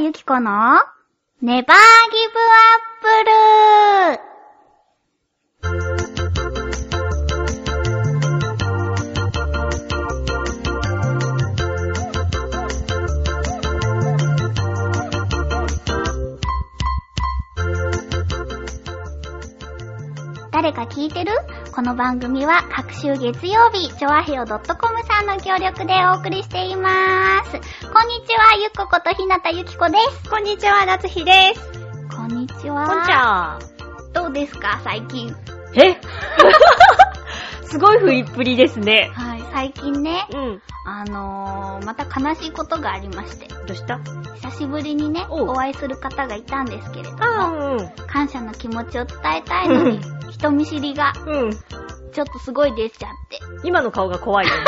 ゆきこのネバーギブアップル。誰か聞いてる？この番組は各週月曜日、ちょわへよ .com さんの協力でお送りしています。こんにちは、ゆっこことひなたゆきこです。こんにちは、夏日です。こんにちは。こんちゃん。どうですか、最近？え？すごい不意っぷりですね。はい、最近ね、うん。あのー、また悲しいことがありまして、どうした？久しぶりにね、お会いする方がいたんですけれどあも、うん。感謝の気持ちを伝えたいのに、人見知りがうん。ちょっとすごい出ちゃって。今の顔が怖いよね。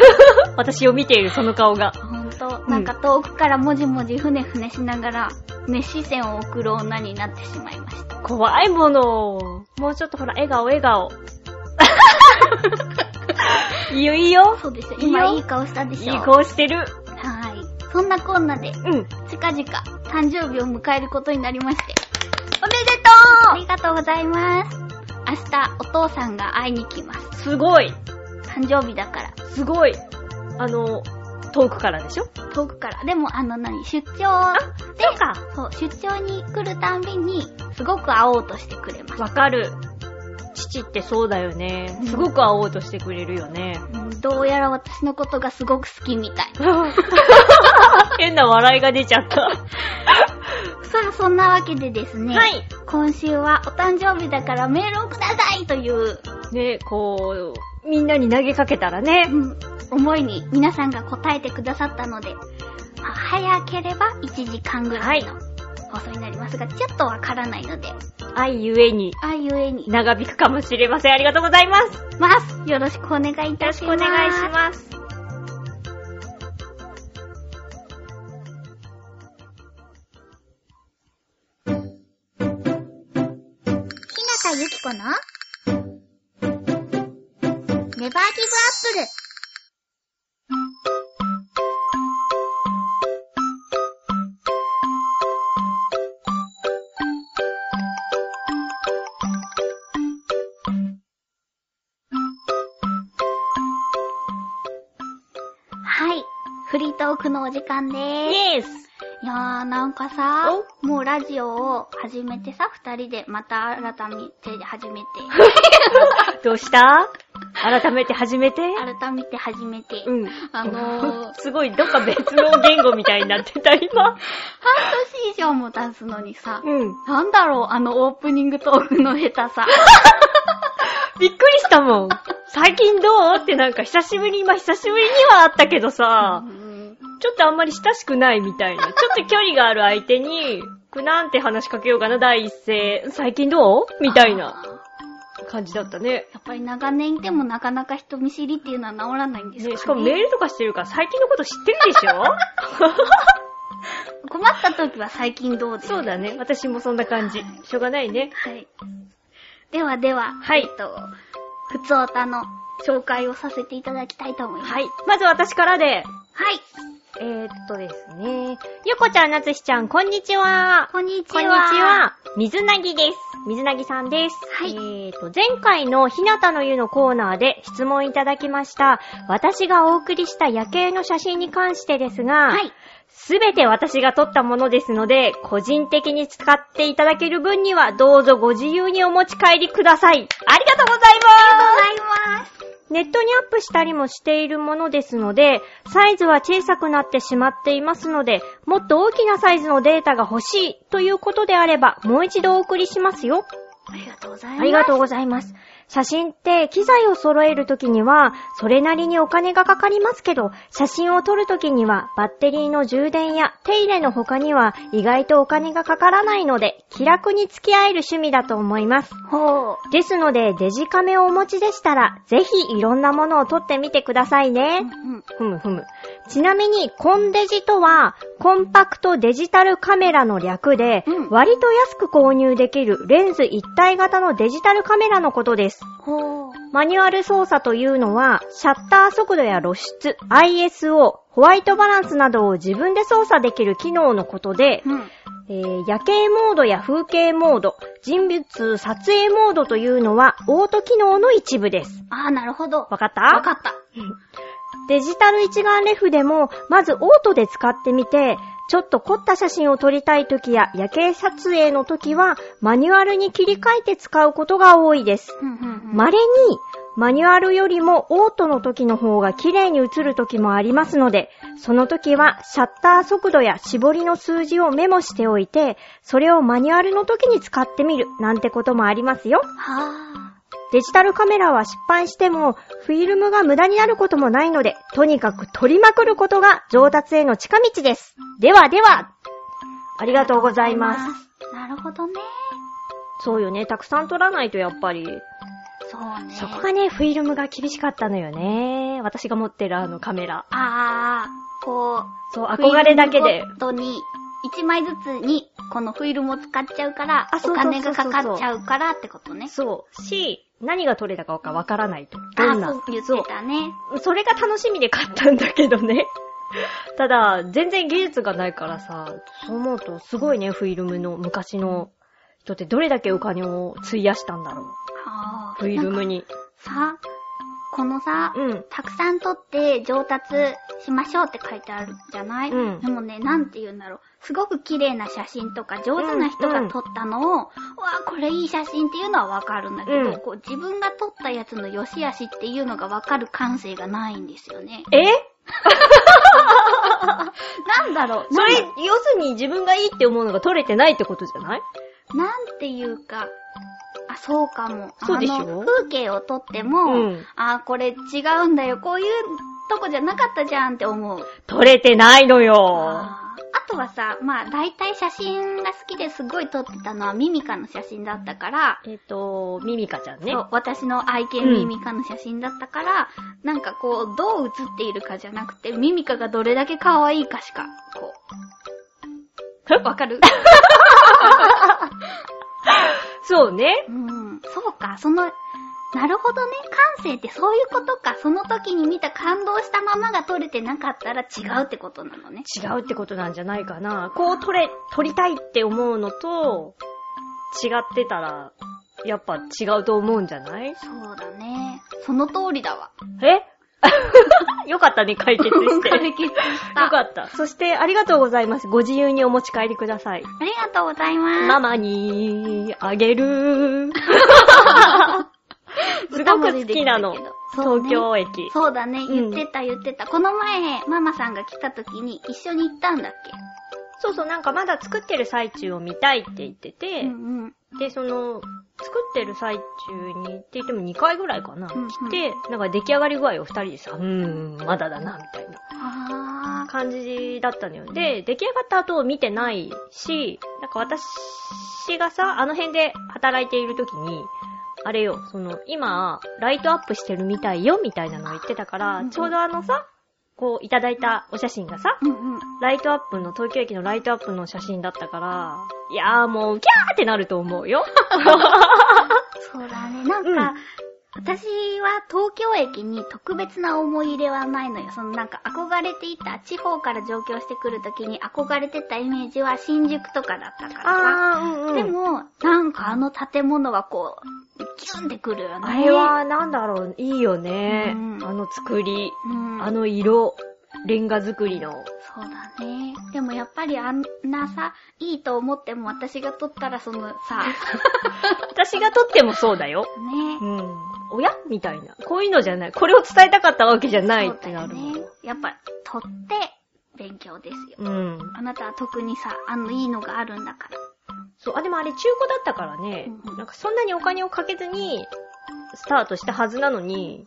私を見ているその顔が。ほんと、うんなんか遠くからもじもじふねふねしながら、熱視線を送る女になってしまいました。怖いもの。もうちょっとほら、笑顔、笑顔。いいよ、いいよ。そうですよ。いいよ今いい顔したでしょ。いい顔してる。はい。そんなこんなで、うん。近々誕生日を迎えることになりまして。おめでありがとうございます。明日、お父さんが会いに来ます。とうすごい。誕生日だから。すごい。あの、遠くからでしょ？遠くから。でも、あの何、出張で、そうか。そう、出張に来るたんびに、すごく会おうとしてくれます。わかる。父ってそうだよねうん。すごく会おうとしてくれるよね。うんどうやら私のことがすごく好きみたい。変な笑いが出ちゃった。さあ、そんなわけでですね。はい。今週はお誕生日だからメールをくださいという、ね、こう、みんなに投げかけたらねう。ん、思いに皆さんが答えてくださったので、まあ早ければ1時間ぐらいの放送になりますが、ちょっとわからないので、愛ゆえにあいうえに、長引くかもしれません。ありがとうございます。よます。よろしくお願いいたろします。しくお願いします。ひなたゆきこのネバーギブアップル。フリートークのお時間でーす。イエースいやー、なんかさ、もうラジオを始めてさ、二人でまた改めて始めて、どうした？改めて始めて？改めて始めて、うん。あのー、すごい、どっか別の言語みたいになってた、今。半年以上も経つのにさ、うん。なんだろう、あのオープニングトークの下手さ。びっくりしたもん。最近どう？ってなんか久しぶり、今久しぶりにはあったけどさ、うんちょっとあんまり親しくないみたいな。ちょっと距離がある相手に、くなんて話しかけようかな、第一声。最近どう？みたいな感じだったね。やっぱり長年いてもなかなか人見知りっていうのは治らないんですかね。ねしかもメールとかしてるから最近のこと知ってるでしょ？困った時は最近どうですそうだね。私もそんな感じ。しょうがないね。はい。ではでは、はいえっと、ふつおたの紹介をさせていただきたいと思います。はい。まず私からで。はい。えー、っとですね。ゆこちゃん、なつしちゃん、こんにちは。こんにちこんは。にち。は。水なぎです。水なぎさんです。はいえーと、前回のひなたの湯のコーナーで質問いただきました。私がお送りした夜景の写真に関してですが、はい。すべて私が撮ったものですので、個人的に使っていただける分には、どうぞご自由にお持ち帰りください。ありがとうございますありがとうございます。ネットにアップしたりもしているものですので、サイズは小さくなってしまっていますので、もっと大きなサイズのデータが欲しいということであれば、もう一度お送りしますよ。ありがとうございます。ありがとうございます。写真って機材を揃えるときには、それなりにお金がかかりますけど、写真を撮るときには、バッテリーの充電や手入れの他には、意外とお金がかからないので、気楽に付き合える趣味だと思います。ほう。ですので、デジカメをお持ちでしたら、ぜひいろんなものを撮ってみてくださいね。うんふむふむ。ちなみに、コンデジとは、コンパクトデジタルカメラの略で、うん割と安く購入できるレンズ一体型のデジタルカメラのことです。マニュアル操作というのは、シャッター速度や露出、ISO、ホワイトバランスなどを自分で操作できる機能のことで、うん。えー夜景モードや風景モード、人物撮影モードというのは、オート機能の一部です。あー、なるほど。わかった？わかった。デジタル一眼レフでも、まずオートで使ってみて、ちょっと凝った写真を撮りたい時や夜景撮影の時は、マニュアルに切り替えて使うことが多いです。稀に、マニュアルよりもオートの時の方が綺麗に映る時もありますので、その時はシャッター速度や絞りの数字をメモしておいて、それをマニュアルの時に使ってみるなんてこともありますよ。はデジタルカメラは失敗しても、フィルムが無駄になることもないので、とにかく撮りまくることが上達への近道です。ではでは、ありー。がとうございます。す。なるほどね。そうよね、たくさん撮らないとやっぱり。そうね。そこがね、フィルムが厳しかったのよね。私が持ってるあのカメラ。あー、こう、そう、憧れだけでフィル。ムごとに、1枚ずつに、このフィルムを使っちゃうから、お金がかかっちゃうからってことね。そう。し、何が撮れたかわからないと。どあんな？そう言ってたね。そうそれが楽しみで買ったんだけどね。ただ、全然技術がないからさ、そう思うとすごいね、フィルムの昔の人ってどれだけお金を費やしたんだろう。はフィルムに。さ、このさ、うん。たくさん撮って上達しましょうって書いてあるじゃない、うんでもね、なんて言うんだろう。すごく綺麗な写真とか上手な人が撮ったのを、うわこれいい写真っていうのはわかるんだけど、うんこう自分が撮ったやつの良し悪しっていうのがわかる感性がないんですよね。え？なんだろう。それ要するに自分がいいって思うのが撮れてないってことじゃない？なんていうか、あ、そうかも。そうでしょ？あの風景を撮っても、うんあ、これ違うんだよ。こういうとこじゃなかったじゃんって思う。撮れてないのよ。あとはさ、まあ大体写真が好きですごい撮ってたのはミミカの写真だったから、えっ、と、ミミカちゃんねそ。う私の愛犬ミミカの写真だったから、なんかこう、どう写っているかじゃなくて、ミミカがどれだけ可愛いかしか、こう。わかる？そうね。うん、そうか、その、なるほどね。感性ってそういうことか。その時に見た感動したままが撮れてなかったら違うってことなのね。違うってことなんじゃないかな。こう撮れ、撮りたいって思うのと、違ってたら、やっぱ違うと思うんじゃない？そうだね。その通りだわ。え？よかったね、解決して。解決した。よかった。そして、ありがとうございます。ご自由にお持ち帰りください。ありがとうございます。ママにあげる。好きなの。東京駅。そうだね、うん言ってた言ってた。この前、ママさんが来た時に一緒に行ったんだっけ？そうそう、なんかまだ作ってる最中を見たいって言ってて、うんうん。で、その、作ってる最中にって言っても2回ぐらいかな、うんうん来て、なんか出来上がり具合を2人でさ、うーん、まだだな、みたいなあ感じだったのよ。で、出来上がった後を見てないし、なんか私がさ、あの辺で働いている時に、あれよ、その、今、ライトアップしてるみたいよ、みたいなのを言ってたから、ちょうどあのさ、こう、いただいたお写真がさ、ー。うんうん。ライトアップの、東京駅のライトアップの写真だったから、いやーもう、キャーってなると思うよ。そうだね。なんか、うん私は東京駅に特別な思い入れはないのよ。そのなんか憧れていた、地方から上京してくるときに憧れてたイメージは新宿とかだったからさ。うんうん。でも、なんかあの建物はこう、ギュンってくるよね。あれは、なんだろう、いいよね。うんあの作り、うん、あの色、レンガ作りの。そうだね。でもやっぱりあんなさ、いいと思っても私が撮ったらそのさ、私が撮ってもそうだよ。ね。うん。おや？みたいな。こういうのじゃない。これを伝えたかったわけじゃないってなる。ね。やっぱ、撮って勉強ですよ。うん。あなたは特にさ、あのいいのがあるんだから。そう、あ、でもあれ中古だったからね、うんなんかそんなにお金をかけずに、スタートしたはずなのに、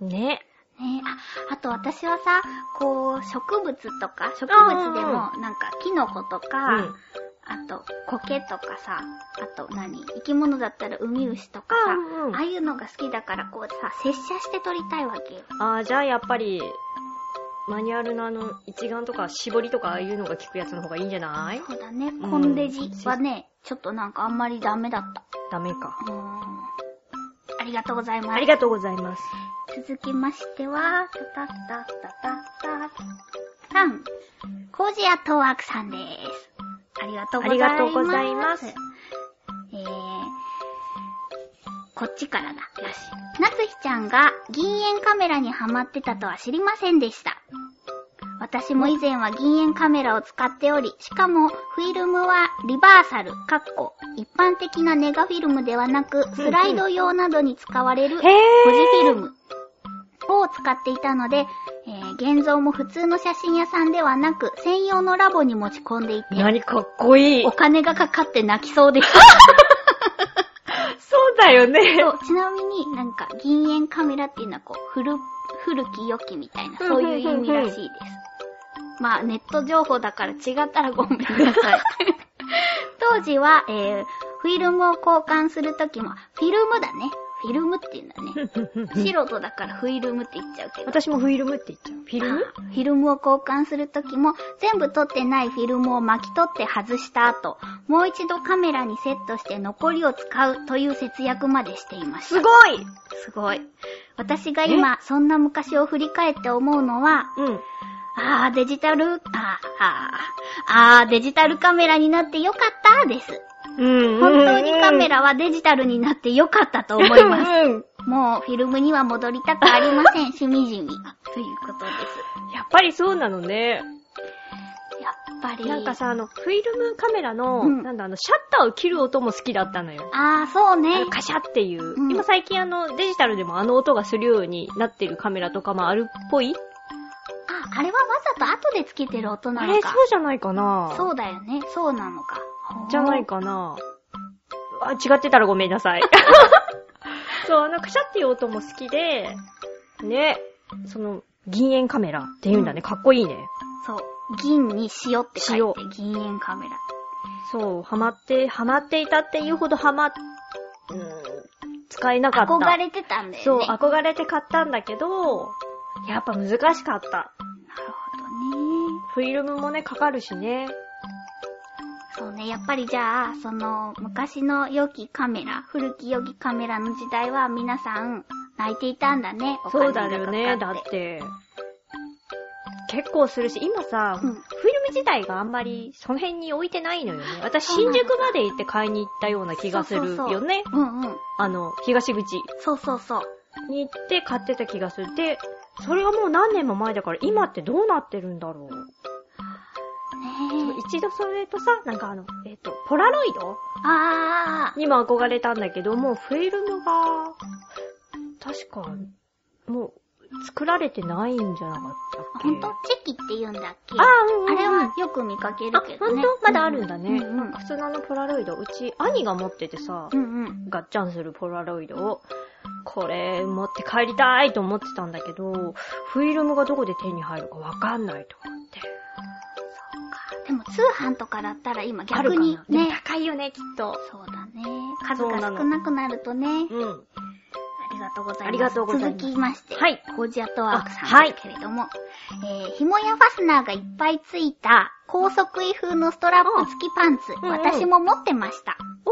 ね。ねあ、あと私はさ、こう、植物とか、植物でも、なんか、キノコとか、うん。あと、苔とかさ、あと何？生き物だったらウミウシとかさ、うんうんああいうのが好きだから、こうさ、接写して撮りたいわけよ。あーじゃあやっぱり、マニュアルのあの、一眼とか絞りとかああいうのが効くやつの方がいいんじゃない？そうだね、んコンデジはね、ちょっとなんかあんまりダメだった。ダメか。うーん。ありがとうございます。ありがとうございます。続きましては、たたたたたたたん、コージアトワークさんです。ありがとうございます。ありがとうございますえー、こっちからだ。よし。なつひちゃんが銀塩カメラにハマってたとは知りませんでした。私も以前は銀塩カメラを使っており、しかもフィルムはリバーサル、かっこ、一般的なネガフィルムではなく、スライド用などに使われるへポジフィルム。ムを使っていたので、えー現像も普通の写真屋さんではなく、専用のラボに持ち込んでいて、何かっこいいお。金がかかって泣きそうです。そうだよね。そうちなみになんか銀塩カメラっていうのはこう、古、古き良きみたいな、そういう意味らしいです。まあ、ネット情報だから違ったらごめんなさい。当時は、えー、フィルムを交換するときも、フィルムだね。フィルムって言うんだね。素人だからフィルムって言っちゃうけど。私もフィルムって言っちゃう。フィルム？あフィルムを交換するときも、全部撮ってないフィルムを巻き取って外した後、もう一度カメラにセットして残りを使うという節約までしていました。すごいすごい。私が今、そんな昔を振り返って思うのは、うん。あー、デジタル、あー、あー、あー、デジタルカメラになってよかったです。うん。本当にカメラはデジタルになってよかったと思います。うん。もうフィルムには戻りたくありません、しみじみ。ということです。やっぱりそうなのね。やっぱり。なんかさ、あの、フィルムカメラの、うんなんだ、あの、シャッターを切る音も好きだったのよ。あー、そうあねの。カシャっていう。うん今最近あの、デジタルでもあの音がするようになってるカメラとかもあるっぽい？あ、あれはわざと後でつけてる音なあれ、のか。そうじゃないかなそうだよね。そうなのか。じゃないかなあ、違ってたらごめんなさい。そう、あの、カシャっていう音も好きで、ね、その、銀塩カメラって言うんだね。かっこいいね。そう。銀に塩って書いて塩、銀塩カメラ。そう、ハマって、ハマっていたっていうほどハマ、うん、使えなかった。憧れてたんだそう、よね。憧れて買ったんだけど、やっぱ難しかった。なるほどね。フィルムもね、かかるしね。そうね、やっぱりじゃあ、その、昔の良きカメラ、古き良きカメラの時代は皆さん泣いていたんだね。おそうだ金がかかってよね、だっ。て。結構するし、今さ、うんフィルム自体があんまりその辺に置いてないのよね。私、新宿まで行って買いに行ったような気がするよね。うんうん。あの、東口そうそうそう。に行って買ってた気がする。で、それはもう何年も前だから、今ってどうなってるんだろう。ね一度それとさ、なんかあの、えっ、と、ポラロイド？え。あー。にも憧れたんだけど、もうフィルムが、確か、もう、作られてないんじゃなかったっけ？ほんと？チェキって言うんだっけ？あー、うんあれはよく見かけるあ、けどね。ほんと？まだあるんだね。うんうんなんか普通のあのポラロイド、うち兄が持っててさ、うんうん。ガッチャンするポラロイドを、これ持って帰りたいと思ってたんだけど、フィルムがどこで手に入るかわかんないと。でも通販とかだったら今逆にね。高いよね、きっと。そうだね。数が少なくなるとね。うん。ありがとうございます。ありがとうございます続きまして。はい。コージアットワークさあはいんですけれども、えー、紐やファスナーがいっぱいついた高速位風のストラップ付きパンツ、うんうん私も持ってました。お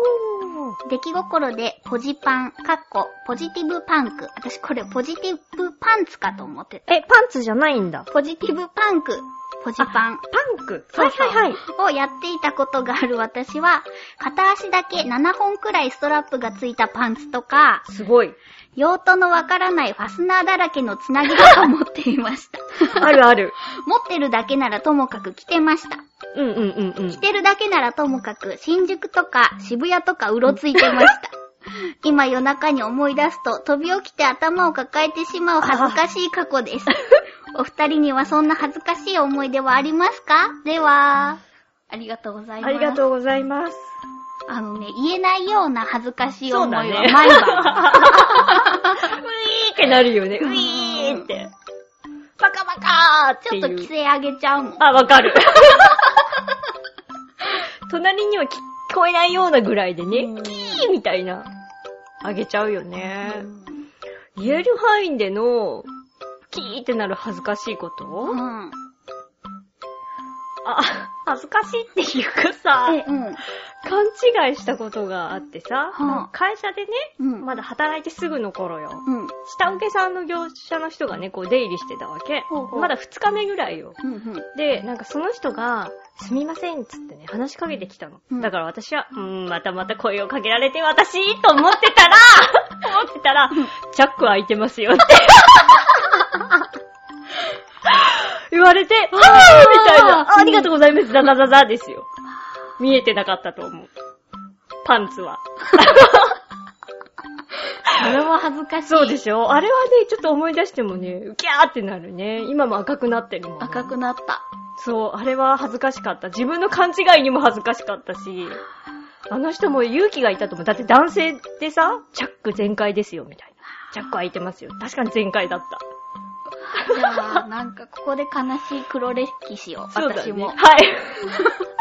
ー。出来心でポジパン、かっこ、ポジティブパンク。私これポジティブパンツかと思ってた。え、パンツじゃないんだ。ポジティブパンク、ポジパン。パンク。そうそうはいはいはい。をやっていたことがある私は、片足だけ7本くらいストラップがついたパンツとか、すごい。用途のわからないファスナーだらけのつなぎとか持っていました。あるある。持ってるだけならともかく着てました。うんうんうんうん着。てるだけならともかく、新宿とか渋谷とかうろついてました。今夜中に思い出すと、飛び起きて頭を抱えてしまう恥ずかしい過去です。お二人にはそんな恥ずかしい思い出はありますか？では、ありがとうございます。ありがとうございます。あのね、言えないような恥ずかしい思いはそうだね毎晩。ウィーってなるよね。ウィーって。バカバカーって。ちょっと規制上げちゃうもん。あ、わかる。隣には聞こえないようなぐらいでね、うんキーみたいな、あげちゃうよね。言える範囲での、キーってなる恥ずかしいこと、うん。あ、恥ずかしいっていうかさ、え、うん。勘違いしたことがあってさ、はあ会社でね、うん。まだ働いてすぐの頃よ。うん。下請けさんの業者の人がね、こう出入りしてたわけ。ほうほうまだ2日目ぐらいよ。うん。うん。で、なんかその人が、すみませんっつってね、話しかけてきたの。うんだから私は、うーん、またまた声をかけられて私と思ってたら、思ってたら、チャック開いてますよって。言われて、あーみたいな。あありがとうございます。ザザザザですよ。見えてなかったと思う。パンツは。それは恥ずかしい。そうでしょ？あれはね、ちょっと思い出してもね、ウキャーってなるね。今も赤くなってるもん。赤くなった。そう、あれは恥ずかしかった。自分の勘違いにも恥ずかしかったし、あの人も勇気がいたと思う。だって男性でさ、チャック全開ですよ、みたいな。チャック開いてますよ。確かに全開だった。じゃあ、なんかここで悲しい黒歴史を、そうだね。私も。はい。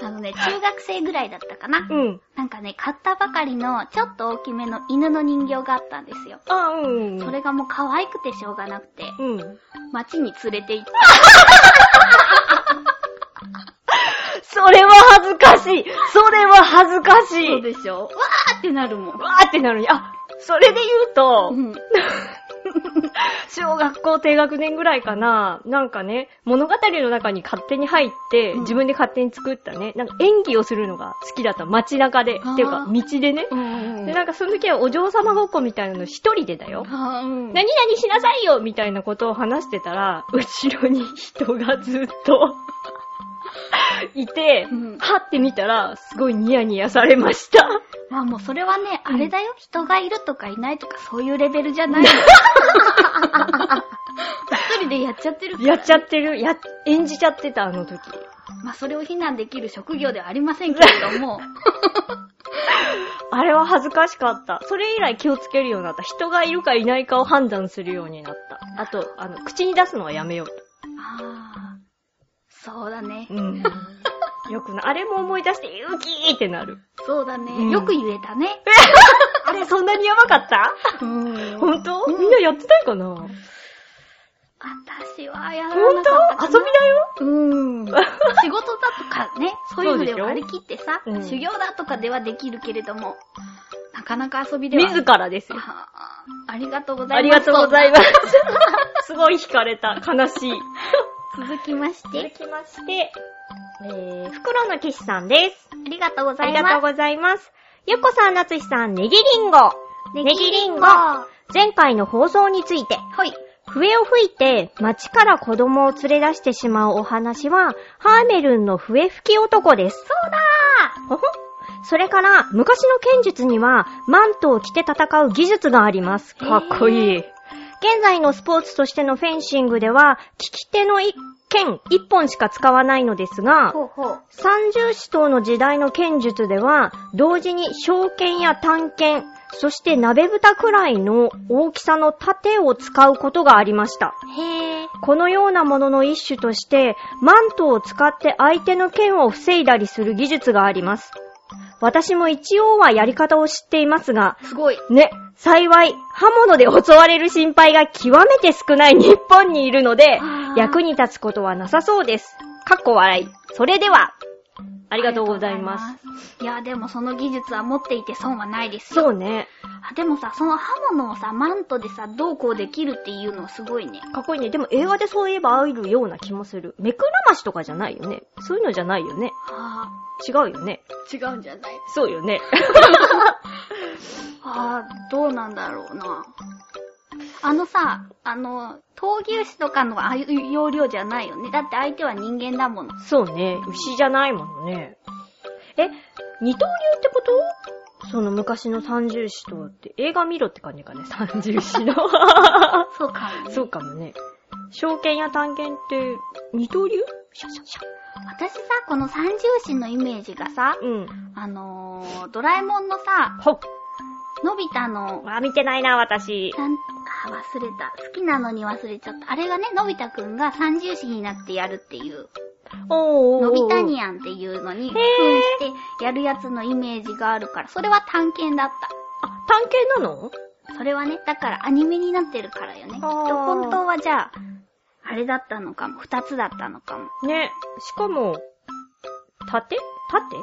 あのね、中学生ぐらいだったかな。うん。なんかね、買ったばかりの、ちょっと大きめの犬の人形があったんですよ。あ、うん。それがもう可愛くてしょうがなくて、うん。街に連れて行って、それは恥ずかしい。それは恥ずかしい。そうでしょわーってなるもん。わーってなるに。あ、それで言うと、うん。小学校低学年ぐらいかな、なんかね、物語の中に勝手に入って、うん自分で勝手に作ったね、なんか演技をするのが好きだった。街中で。っていうか、道でね。うんで、なんかその時はお嬢様ごっこみたいなの一人でだよ。何々しなさいよみたいなことを話してたら、後ろに人がずっと いて、うんはって見たら、すごいニヤニヤされました。ま あもうそれはね、あれだよ、人がいるとかいないとかそういうレベルじゃないよ。一人でやっちゃってるから。やっちゃってる、や、演じちゃってた、あの時。まあそれを非難できる職業ではありませんけれども。あれは恥ずかしかった。それ以来気をつけるようになった。人がいるかいないかを判断するようになった。あと、あの、口に出すのはやめようと。ああ、そうだね。うん。よくな、あれも思い出して、ウキーってなる。そうだね。うんよく言えたね。あれ、そんなにやばかった？うんほんとみんなやってないかな？私はやらなかった遊びだよ？うん。仕事だとかね、そういうので割り切ってさ、うん修行だとかではできるけれども、なかなか遊びでは。自らですよ。あありがとうございます。ありがとうございます。すごい惹かれた。悲しい。続きまして、続きまして、えー、袋の騎士さんです。ありがとうござあいます。りがとうございます。ゆっこさん、なつしさん、ネギリンゴ。ネギリンゴ。前回の放送について、はい。笛を吹いて街から子供を連れ出してしまうお話は、ハーメルンの笛吹き男です。そうだほほそれから、昔の剣術には、マントを着て戦う技術があります。かっこいい。現在のスポーツとしてのフェンシングでは、利き手の一剣一本しか使わないのですが、ほうほう。三重士刀の時代の剣術では、同時に小剣や短剣、そして鍋蓋くらいの大きさの盾を使うことがありました。へえ。このようなものの一種として、マントを使って相手の剣を防いだりする技術があります。私も一応はやり方を知っていますが、すごい。ね、幸い、刃物で襲われる心配が極めて少ない日本にいるので役に立つことはなさそうです。かっこ笑い。それでは、ありがとうございます。す。いや、でもその技術は持っていて損はないですよ。そうね。あでもさ、その刃物をさ、マントでさ、どうこうできるっていうのはすごいね。かっこいいね。でも映画でそういえばあるような気もする。目くらましとかじゃないよね。そういうのじゃないよね。あ違うよね。あ、違うんじゃないそうよね。ああ、どうなんだろうな。あのさ、あの、闘牛士とかのああいう要領じゃないよね。だって相手は人間だもの。そうね。牛じゃないものね。え、二刀流ってこと？その昔の三重士とって、映画見ろって感じかね、三重士の。そうかもね。そうかもね。証券や探検って、二刀流？シャシャシャ。私さ、この三重士のイメージがさ、うん。あのー、ドラえもんのさ、ほっ。のび太の、あ、見てないな、私。なん、あ、忘れた。好きなのに忘れちゃった。あれがね、のび太くんが三重士になってやるっていう、おー。のび太ニャンっていうのに、扮してやるやつのイメージがあるから、それは探検だっあ、探検なの？た。それはね、だからアニメになってるからよね。きっと本当はじゃあ、あれだったのかも。二つだったのかも。ね。しかも、縦縦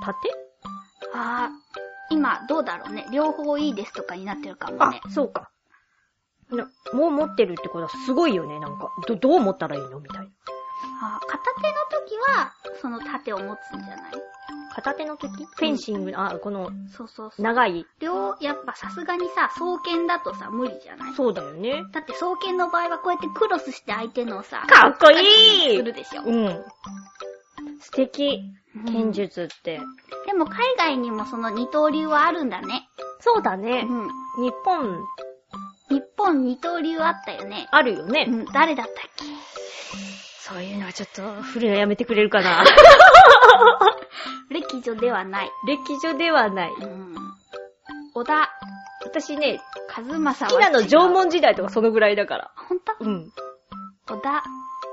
縦あー、今どうだろうね。両方いいですとかになってるかもあね。、そうか。なもう持ってるってことはすごいよね、なんか。ど、どう持ったらいいの？みたいな。あー片手の時は、その盾を持つんじゃない？片手の時？フェンシング、あ、この、そうそうそう。長い。両、やっぱさすがにさ、双剣だとさ、無理じゃない？そうだよね。だって双剣の場合はこうやってクロスして相手のさ、かっこいいするでしょ。うん。素敵。うん剣術って。でも海外にもその二刀流はあるんだね。うそうだね。ん。日本、日本二刀流あったよね。あるよね。うん、誰だったっけ？そういうのはちょっと、振るのやめてくれるかな。歴女ではない。歴女ではない。うん。小田私ね、和正は好きなの縄文時代とかそのぐらいだから。ほんとうん。小田、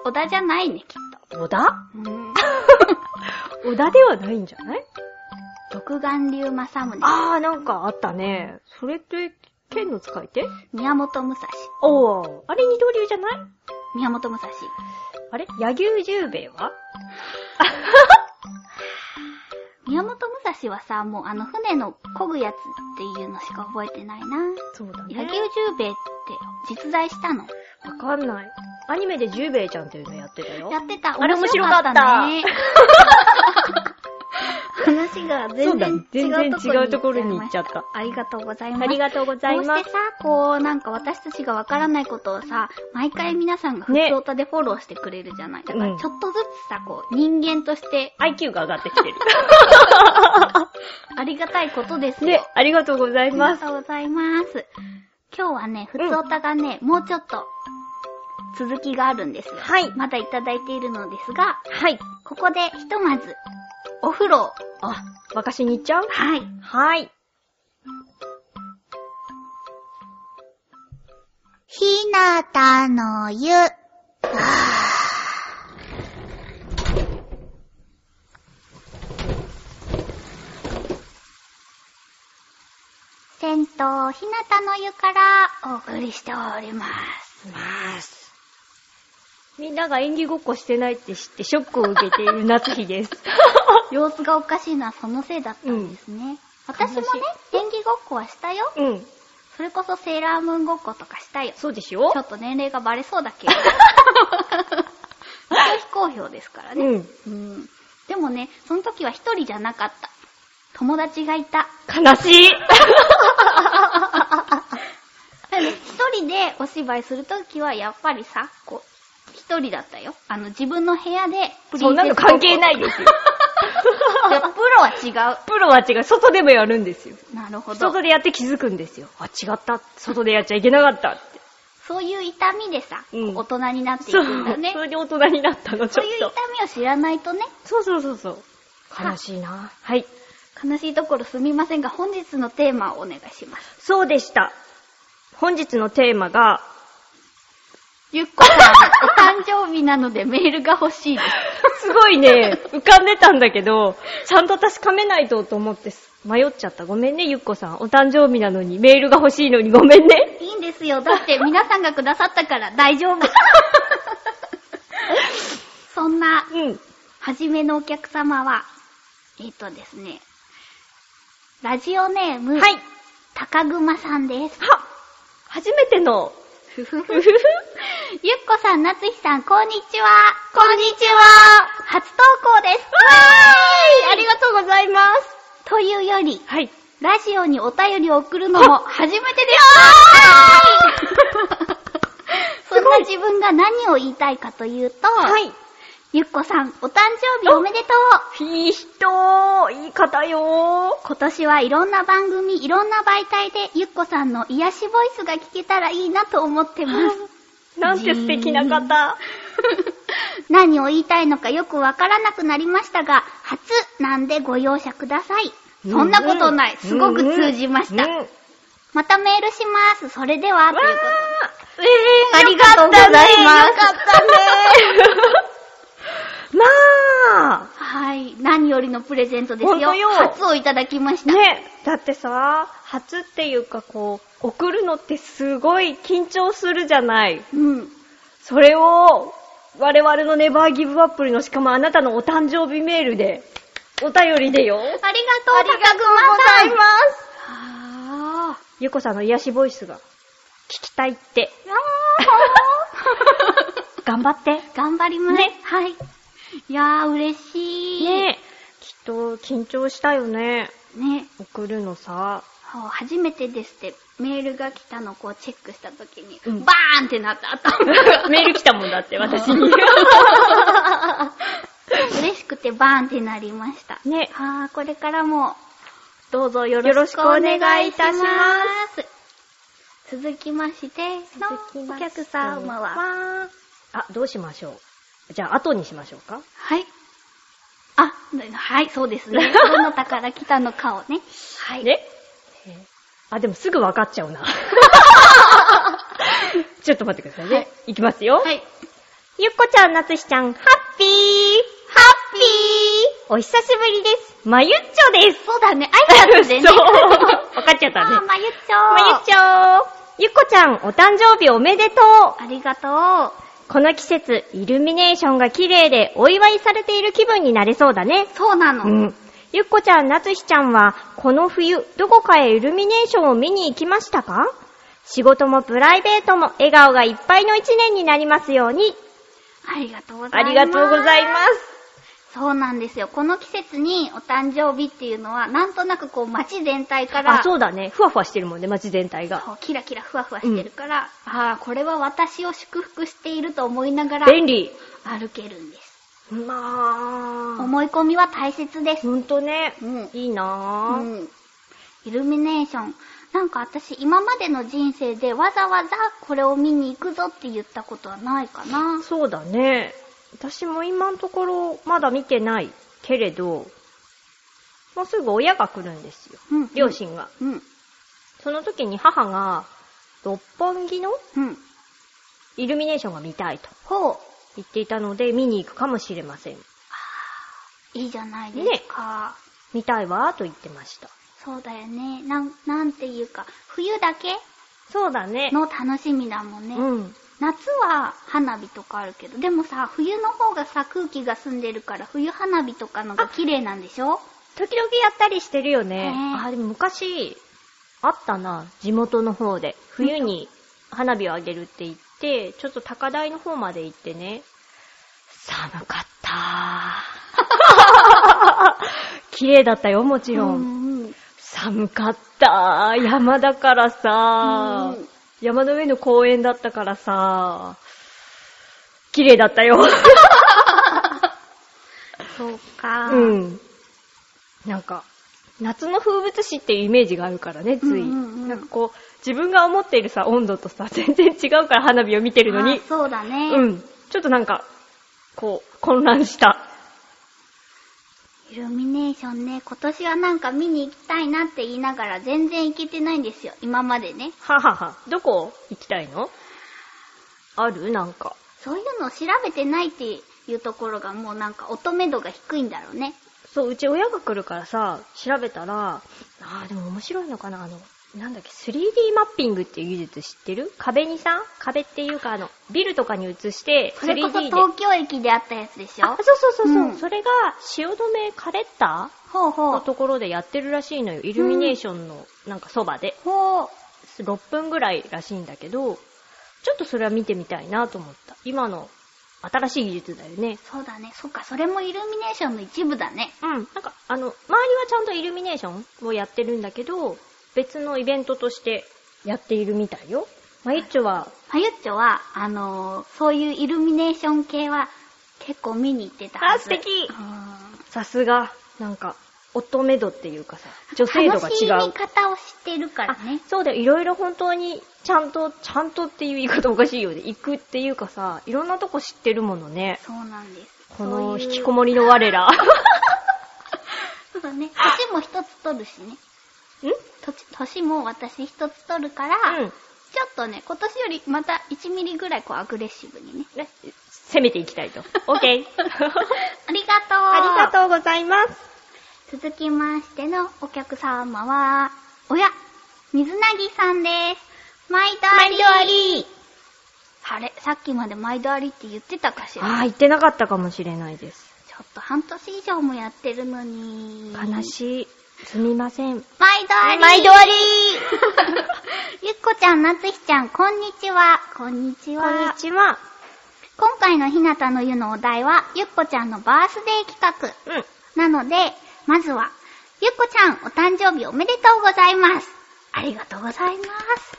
小田じゃないね、きっ小田？と。うん。小田ではないんじゃない？独眼竜正宗。あー、なんかあったね。それって、剣の使い手？宮本武蔵。おー。あれ二刀流じゃない？宮本武蔵。あれ？柳生十兵衛は？宮本武蔵はさ、もうあの船の漕ぐやつっていうのしか覚えてないな。そうだ柳生十兵衛って実在したの？わかんない。アニメで十兵衛ちゃんっていうのやってたよ。やってた。あれ面白かったね。話が全然違うところに全然違うところに行っちゃった。ありがとうございます。ありがとうございますこうして。さ、こう、なんか私たちがわからないことをさ、毎回皆さんが普ね通歌でフォローしてくれるじゃない。だからうんちょっとずつさ、こう、人間として IQ が上がってきてる。ありがたいことですよ。ね、ありがとうござありがいます。とうございます。今日はね、普通歌がね、もうちょっと続きがあるんですよ。はいまだいただいているのですが、はい。ここでひとまず、お風呂を。あ、沸かしに行っちゃう？はい。はい。ひなたの湯。銭湯ひなたの湯からお送りしております。ます。みんなが演技ごっこしてないって知ってショックを受けている夏日です。様子がおかしいのはそのせいだったんですね。私もね、演技ごっこはしたよ。うん。それこそセーラームーンごっことかしたよ。そうでしょちょっと年齢がバレそうだけど。非公表ですからね。うん。うん。でもね、その時は一人じゃなかった。友達がいた。悲しい。一人でお芝居するときはやっぱりさ、こう、一人だったよ。あの、自分の部屋でプそんなの関係ないですよ。いや、プロは違う。プロは違う。外でもやるんですよ。なるほど外。でやって気づくんですよ。あ、違った。外でやっちゃいけなかったって。そういう痛みでさ、うん大人になっていそう。くんだねそ。れで大人になったの、ちそういう痛ょっと。みを知らないとね、そうそうそうそう。悲しいな。はい。悲しいところすみませんが、本日のテーマをお願いします。そうでした。本日のテーマが、ゆっこさん、お誕生日なのでメールが欲しいです。すごいね、浮かんでたんだけど、ちゃんと確かめないとと思って迷っちゃった。ごめんね、ゆっこさん。お誕生日なのにメールが欲しいのにごめんね。いいんですよ。だって皆さんがくださったから大丈夫。そんな、うん。はじめのお客様は、えっ、とですね、ラジオネーム、はい。高熊さんです。は初めての、ふふふふ。ゆっこさん、なつひさん、こんにちは。こんにちは。初投稿です。ありがとうございます。というより、はい。ラジオにお便りを送るのも初めてです。そんな自分が何を言いたいかというと、はい。ゆっこさん、お誕生日おめでとう。いい人、いい方よ今年はいろんな番組、いろんな媒体でゆっこさんの癒しボイスが聞けたらいいなと思ってます。なんて素敵な方。何を言いたいのかよくわからなくなりましたが、初なんでご容赦ください。そんなことない。すごく通じました。またメールします。それでは、ということで。えー、ありがとうございますよかったね。ま あ、はい。何よりのプレゼントですよ。よ初をいただきました。ね、だってさ、初っていうかこう、送るのってすごい緊張するじゃない。うん。それを、我々のネバーギブアップルのしかもあなたのお誕生日メールで、お便りでよ。ありがとう、ありがとうございす。ます。あゆこさんの癒しボイスが聞きたいって。頑張って。ー頑張ります。ねはい。いやー、嬉しい。ねえ。きっと緊張したよね。ね。送るのさ。初めてですって、メールが来たのをこうチェックしたときに、うんバーンってなった頭が。メール来たもんだって、私に。嬉しくてバーンってなりました。ねはー、これからも、どうぞよろしくお願いいたしま。ます続きまして、のお客様は、は。あ、どうしましょう。じゃあ、後にしましょうか。はい。あ、はい、そうですね。どなたから来たのかをね。はい。ねあ、でもすぐ分かっちゃうな。ちょっと待ってくださいね。はいい、きますよ。はい。ゆっこちゃん、なつしちゃん、ハッピーハッピーお久しぶりです。まゆっちょです。そうだね、挨拶でね。そう。分かっちゃったねあー、。まゆっちょまゆっちょゆっこちゃん、お誕生日おめでとうありがとう。この季節、イルミネーションが綺麗でお祝いされている気分になれそうだね。そうなの。うん。ゆっこちゃん、なつひちゃんは、この冬、どこかへイルミネーションを見に行きましたか？仕事もプライベートも笑顔がいっぱいの一年になりますように。ありがとうございます。ありがとうございます。そうなんですよ。この季節にお誕生日っていうのは、なんとなくこう街全体から、あ、そうだね。ふわふわしてるもんね、街全体が。そうキラキラふわふわしてるから、ああ、これは私を祝福していると思いながら便利。歩けるんです。まあ、思い込みは大切です。ほんとね。うん。いいなぁ。うん。イルミネーション。なんか私、今までの人生でわざわざこれを見に行くぞって言ったことはないかな。そうだね。私も今のところまだ見てないけれど、もうすぐ親が来るんですよ。うん。両。親が。うん。その時に母が、六本木のうん。イルミネーションが見たいとほう。言っていたので、見に行くかもしれません。いいじゃないですか。見たいわと言ってました。そうだよね。なん、なんていうか、冬だけそうだね。の楽しみだもんね。うん。夏は花火とかあるけど、でもさ、冬の方がさ、空気が澄んでるから、冬花火とかのが綺麗なんでしょ？時々やったりしてるよね。ねあ、でも昔、あったな、地元の方で。冬に花火をあげるって言って、ちょっと高台の方まで行ってね、寒かった。綺麗だったよ、もちろん。うんうん。寒かった。山だからさ、うん山の上の公園だったからさ、綺麗だったよ。そうか。うん。なんか、夏の風物詩っていうイメージがあるからね、つい。うんうんうんなんかこう、自分が思っているさ、温度とさ、全然違うから花火を見てるのあに、そうだね。うん。ちょっとなんか、こう、混乱した。イルミネーションね、今年はなんか見に行きたいなって言いながら全然行けてないんですよ。今までね。ははは。どこ行きたいの？ある？なんか。そういうのを調べてないっていうところがもうなんか乙女度が低いんだろうね。そう、うち親が来るからさ、調べたら、あーでも面白いのかなあの、なんだっけ、3D マッピングっていう技術知ってる？壁にさ、壁っていうかあの、ビルとかに映して、それこそ 3D で。東京駅であったやつでしょ？あ、そうそうそうそう、うんそれが、汐留カレッタほうほう。のところでやってるらしいのよ。イルミネーションの、なんかそばで。ほう。6分ぐらいらしいんだけど、ちょっとそれは見てみたいなと思った。今の新しい技術だよね。そうだね。そっか、それもイルミネーションの一部だね。うん。なんか、あの、周りはちゃんとイルミネーションをやってるんだけど、別のイベントとしてやっているみたいよ。まゆっちょは、まゆっちょは、あのーそういうイルミネーション系は結構見に行ってたはず。あ素敵うんさすが、なんか、乙女度っていうかさ、女性度が違楽しみう。方を知ってるからあね。そうだよ。いろいろ本当に、ちゃんと、ちゃんとっていう言い方おかしいよね。行くっていうかさ、いろんなとこ知ってるものね。そうなんです。この引きこもりの我ら。ん そうだね。年も一つ取るしね。とち年も私一つ取るから、うん。ちょっとね、今年よりまた1ミリぐらいこうアグレッシブにね。ね、攻めていきたいと。オッケー。ありがとう。ありがとうございます。続きましてのお客様は、おや、水なぎさんです。毎度あり。毎度あり。あれ、さっきまで毎度ありって言ってたかしら。ああ、言ってなかったかもしれないです。ちょっと半年以上もやってるのに。悲しい。すみません。毎度あり毎度あり ゆっこちゃん、なつひちゃん、こんにちは。こんにちは。こんにちは。今回のひなたの湯のお題は、ゆっこちゃんのバースデー企画。うん。なので、まずは、ゆっこちゃん、お誕生日おめでとうございます。ありがとうございます。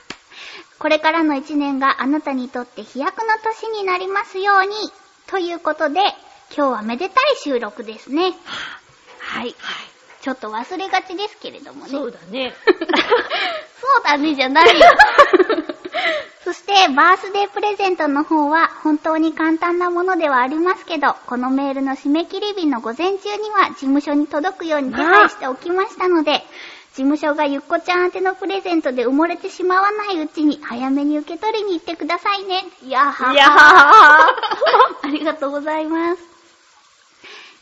これからの一年があなたにとって飛躍の年になりますように。ということで、今日はめでたい収録ですね。はい。ちょっと忘れがちですけれどもね。そうだね。そうだねじゃないよ。そして、バースデープレゼントの方は本当に簡単なものではありますけど、このメールの締め切り日の午前中には事務所に届くように手配しておきましたので、事務所がゆっこちゃん宛てのプレゼントで埋もれてしまわないうちに早めに受け取りに行ってくださいね。いやははいやー ありがとうございます。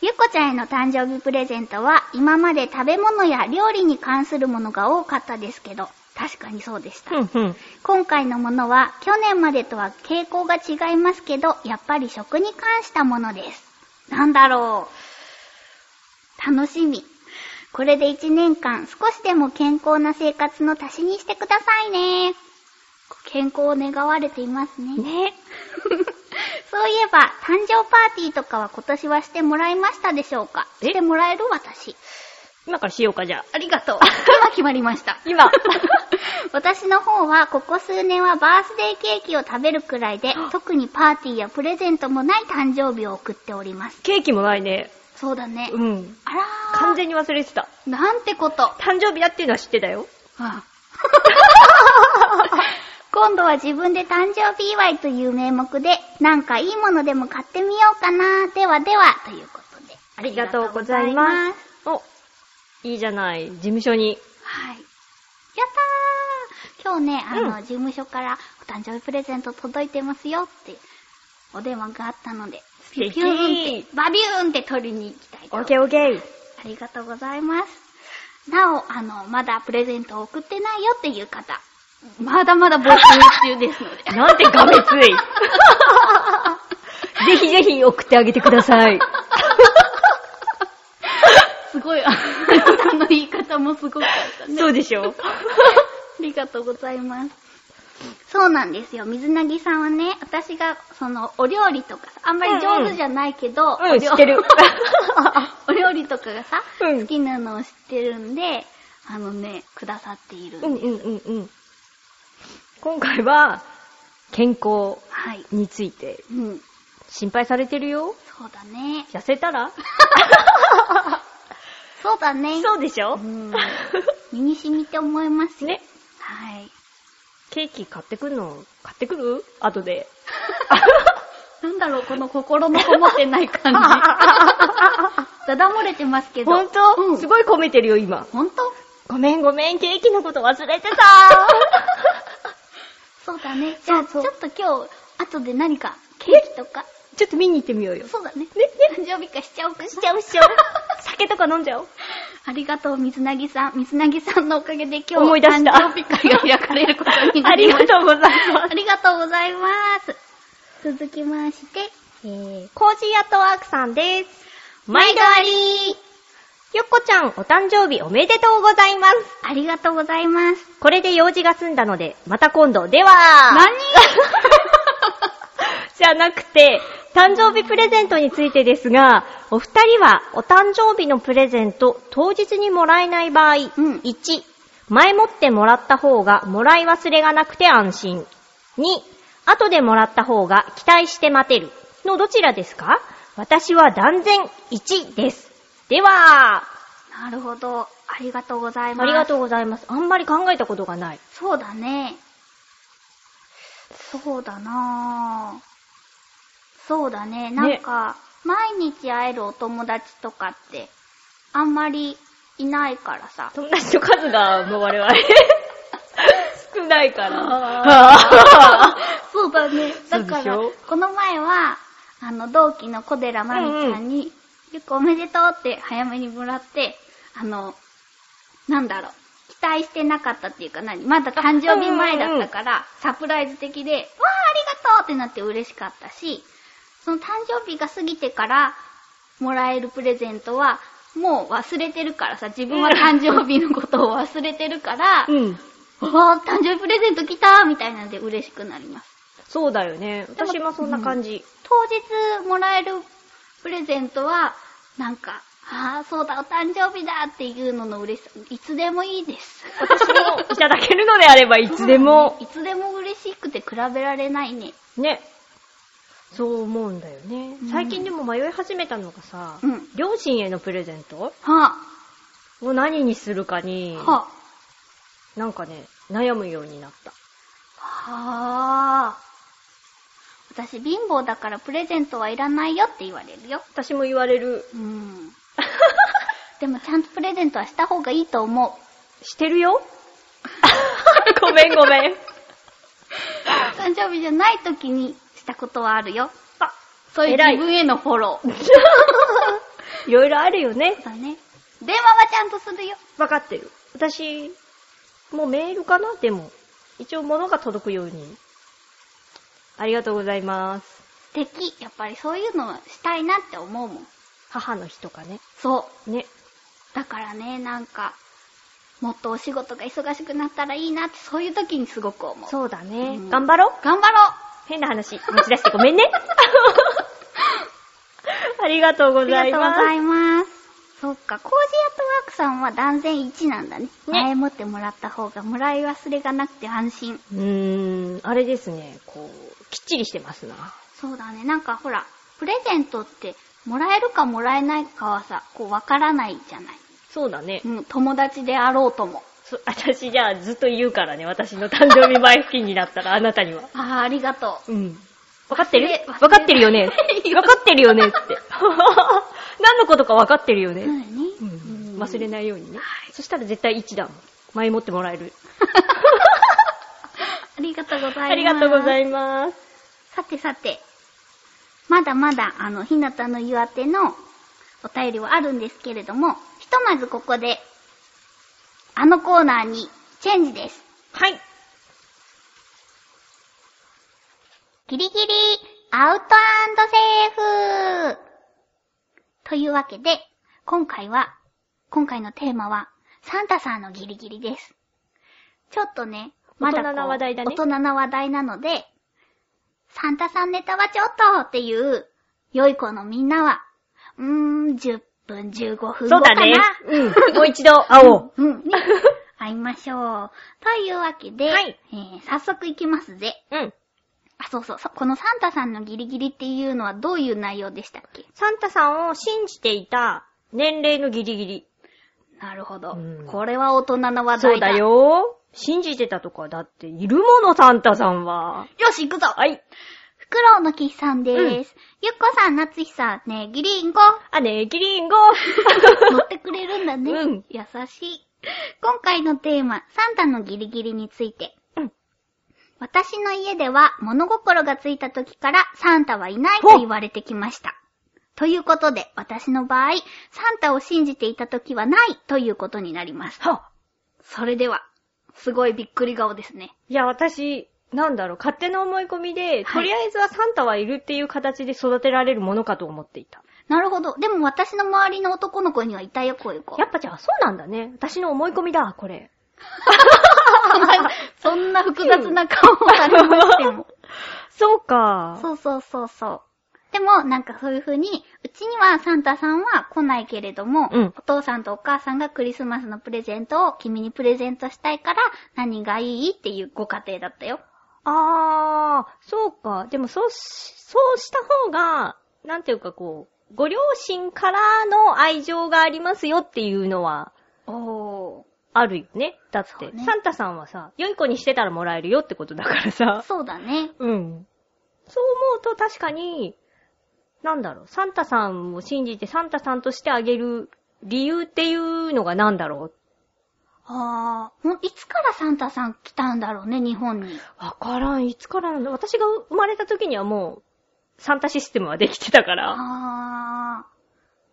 ゆっこちゃんへの誕生日プレゼントは今まで食べ物や料理に関するものが多かったですけど、確かにそうでした。ふんふん。今回のものは去年までとは傾向が違いますけど、やっぱり食に関したものです。なんだろう。楽しみ。これで1年間少しでも健康な生活の足しにしてくださいね。健康を願われていますね。ね。そういえば、誕生パーティーとかは今年はしてもらいましたでしょうか？え？してもらえる私。今からしようか、じゃあ。ありがとう。今決まりました。今。私の方はここ数年はバースデーケーキを食べるくらいで、特にパーティーやプレゼントもない誕生日を送っております。ケーキもないね。そうだね。うん。あらー。完全に忘れてた。なんてこと。誕生日だっていうのは知ってたよ。あ今度は自分で誕生日祝いという名目で、なんかいいものでも買ってみようかな。ではでは、ということで。ありがとうございます。お、いいじゃない。事務所に。はい。やったー今日ね、あの、うん事務所からお誕生日プレゼント届いてますよって、お電話があったので、素敵ビューンって、バビューンって取りに行きたいとオッ思います。ケーオッケー。ありがとうございます。なお、あの、まだプレゼントを送ってないよっていう方、まだまだ募集中ですので。なんてがめつい。ぜひぜひ送ってあげてください。すごい、ああの言い方もすごかったね。そうでしょありがとうございます。そうなんですよ。水なぎさんはね、私が、その、お料理とか、あんまり上手じゃないけど、うんお料知ってる お料理とかがさ、うん好きなのを知ってるんで、あのね、くださっているんです。うんうんうんうん。今回は、健康はい。についてうん。心配されてるよ。そうだね。痩せたら？そうだね。そうでしょ？うん。身に染みて思いますよ。ね。はい。ケーキ買ってくるの？買ってくる？後で。なんだろう、この心のこもってない感じ。だだ漏れてますけど。ほんと、うんすごい込めてるよ、今。ほんとごめんごめん、ケーキのこと忘れてたそうだね。じゃあ、ちょっと今日、後で何か、ケーキとか。ちょっと見に行ってみようよ。そうだね。ね、誕生日会しちゃおうか。しちゃうしちゃう。酒とか飲んじゃおう。ありがとう、水なぎさん。水なぎさんのおかげで今日、思い出した誕生日会が開かれることになありました。りがとうございまありがとうございます。続きまして、す。えー、コージーアットワークさんです。毎度ありよっこちゃん、お誕生日おめでとうございます。ありがとうございます。これで用事が済んだので、また今度。では、何？じゃなくて、誕生日プレゼントについてですが、お二人はお誕生日のプレゼント当日にもらえない場合、うん1、前もってもらった方がもらい忘れがなくて安心。2、後でもらった方が期待して待てる。のどちらですか？私は断然1です。では、なるほど。ありがとうございます。ありがう。とうございます。あんまり考えたことがない。そうだね。そうだなぁ。そうだね。なんか、毎日会えるお友達とかって、あんまりいないからさ。友達の数がもう我々 少ないから。そうだね。だからこの前は、あの、同期の小寺まみちゃんに、よくおめでとうって早めにもらって、あの、なんだろう。期待してなかったっていうか何まだ誕生日前だったから、サプライズ的で、わがとうってなって嬉しかったし、その誕生日が過ぎてからもらえるプレゼントは、もう忘れてるからさ、自分は誕生日のことを忘れてるから、うん。あー誕生日プレゼント来たみたいなんで嬉しくなります。そうだよね。私もそんな感じ。当日もらえるプレゼントは、なんか、ああ、そうだ、お誕生日だっていうのの嬉しさ、いつでもいいです。私もいただけるのであればいつでも。いつでも嬉しくて比べられないね。ね。そう思うんだよねうん。最近でも迷い始めたのがさ、うん両親へのプレゼント？はを何にするかにあ、、はなんかね、悩むようになった。あ、はあ。私貧乏だからプレゼントはいらないよって言われるよ。私も言われる。うん。でもちゃんとプレゼントはした方がいいと思う。してるよ ごめんごめん。誕生日じゃない時にしたことはあるよ。あ、そういう自分へのフォロー。いろいろあるよね。だね。電話はちゃんとするよ。わかってる。私、もうメールかな？でも。一応物が届くように。ありがとうございます。素敵。やっぱりそういうのしたいなって思うもん。母の日とかね。そう。ね。だからね、なんか、もっとお仕事が忙しくなったらいいなって、そういう時にすごく思う。そうだね。うん頑張ろう。頑張ろう変な話、持ち出してごめんね。ありがとうごありざいます。がとうございます。そっか、コージーアットワークさんは断然1なんだね。ね前もってもらった方がもらい忘れがなくて安心。うーん、あれですね、こう、きっちりしてますな。そうだね、なんかほら、プレゼントって、もらえるかもらえないかはさ、こうわからないじゃない。そうだね。うん、友達であろうとも。そ私じゃあずっと言うからね、私の誕生日前付近になったら、あなたには。ああ、ありがとう。うん。わかってるわかってるよね わかってるよねって。何のことかわかってるよね。そうだね。うん。忘れないようにね。そしたら絶対1だもん。前もってもらえる。ありがとうございます。ありがとうござ。います。さてさて、まだまだ、あの、ひなたの岩手のお便りはあるんですけれども、ひとまずここで、あのコーナーにチェンジです。はい。ギリギリ、アウトセーフというわけで、今回は、今回のテーマは、サンタさんのギリギリです。ちょっとね、まだこう大人な話題だね大人な話題なので、サンタさんネタはちょっとっていう、良い子のみんなは、うーん、10分、15分後かな。そうだね。うん。もう一度 会おう。うん、ね。会いましょう。というわけで、はいえー早速行きますぜ。うん。あ、そうそう。このサンタさんのギリギリっていうのはどういう内容でしたっけ？サンタさんを信じていた年齢のギリギリ。なるほど。うんこれは大人の話題だ。そうだ。よ。信じてたとか、だっているもの、サンタさんは。よし、行くぞはい。フクロウのキスさんでーす。ゆっこさん、なつひさん、ねえ、ギリンゴ。あ、ねえ、キリンゴ。乗ってくれるんだね。うん優しい。今回のテーマ、サンタのギリギリについて。うん私の家では物心がついた時からサンタはいないと言われてきました。ということで、私の場合、サンタを信じていた時はないということになります。はそれでは、すごいびっくり顔ですね。いや、私、なんだろう、勝手な思い込みで、はいとりあえずはサンタはいるっていう形で育てられるものかと思っていた。なるほど。でも私の周りの男の子にはいたよ、こういう子。やっぱじゃあそうなんだね。私の思い込みだ、これ。そんな複雑な顔をされましても。そうか。そうそうそうそう。でも、なんかそういう風に、うちにはサンタさんは来ないけれども、うんお父さんとお母さんがクリスマスのプレゼントを君にプレゼントしたいから、何がいいっていうご家庭だったよ。あー、そうか。でもそうし、そうした方が、なんていうかこう、ご両親からの愛情がありますよっていうのは、おー。あるよね。だって、ねサンタさんはさ、良い子にしてたらもらえるよってことだからさ。そうだね。うん。そう思うと確かに、なんだろう、サンタさんを信じてサンタさんとしてあげる理由っていうのがなんだろう。あー、もういつからサンタさん来たんだろうね、日本に。わからん、いつからなんだ。私が生まれた時にはもう、サンタシステムはできてたから。あー、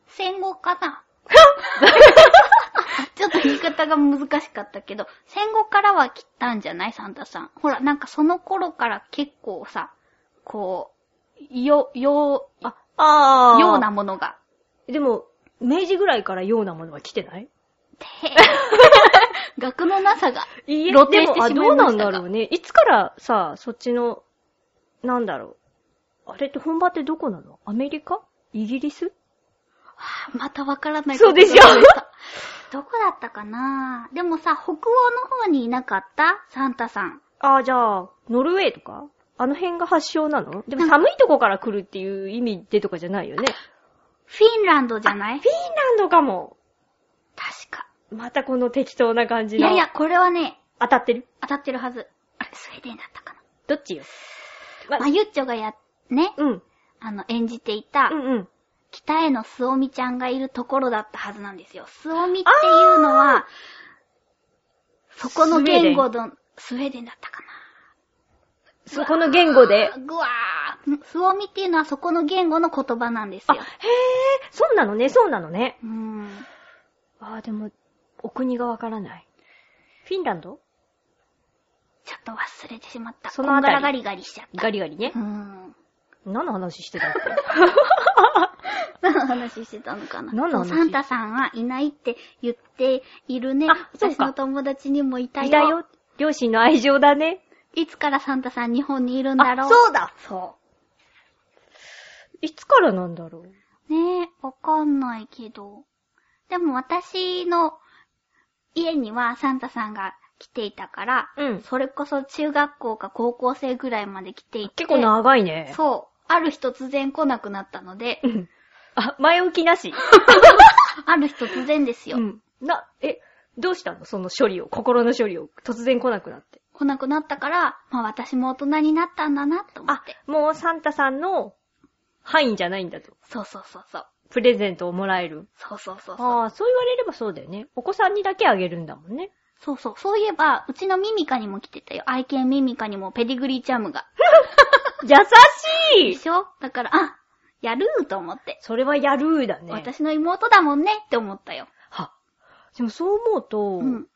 戦後かな。ちょっと言い方方が難しかったけど、戦後からは来たんじゃない？サンタさん。ほら、なんかその頃から結構さ、こう、よ、よ、あ、あーような。ものが。でも、明治ぐらいからようなものは来てない？て 学のなさが。露呈してしまいましたどうなんだろうね。いつからさ、そっちの、なんだろう。あれって本場ってどこなの？アメリカ？イギリス？またわからないそうでしょどこだったかな？でもさ、北欧の方にいなかった？サンタさん。あー、じゃあ、ノルウェーとか？あの辺が発祥なの？でも寒いとこから来るっていう意味でとかじゃないよね？フィンランドじゃない？フィンランドかも。確か。またこの適当な感じの。いやいや、これはね、当たってる？当たってるはず。あれ、スウェーデンだったかな？どっちよ？ままあ、ゆっちょがや、ね、うん。あの、演じていた、うんうん。北へのスオミちゃんがいるところだったはずなんですよ。スオミっていうのは、そこの言語の、スウェーデンだったかな。そこの言語で？ぐわー。スオミっていうのはそこの言語の言葉なんですあ、へよえ。、そうなのね、そうなのね。うーん。あー、でも、お国がわからない。フィンランド？ちょっと忘れてしまった。そのあたりガリガリしちゃった。ガリガリねうー。ん。何の話してたっけ 何の話してたのかな？何の話？サンタさんはいないって言っているね。あそうか私の友達にもいたよ。いたよ。両親の愛情だね。いつからサンタさん日本にいるんだろう？あそうだそいつからなんだろう？う。ねえ、わかんないけど。でも私の家にはサンタさんが来ていたから、うんそれこそ中学校か高校生ぐらいまで来ていて。結構長いね。そう。ある日突然来なくなったので、うん。あ、前置きなし。ある日突然ですよ。うん。な、え、どうしたの？その処理を、心の処理を。突然来なくなって。来なくなったから、まあ私も大人になったんだなと思あって。、もうサンタさんの範囲じゃないんだと。そうそうそうそう。プレゼントをもらえる。そうそうそう。ああ、そう言われればそうだよね。お子さんにだけあげるんだもんね。そうそう。そういえば、うちのミミカにも来てたよ。愛犬ミミカにもペディグリーチャムが。優しいでしょ？だから、あ、やるーと思って。それはやるーだね。私の妹だもんねって思ったよ。は。でもそう思うと、うん。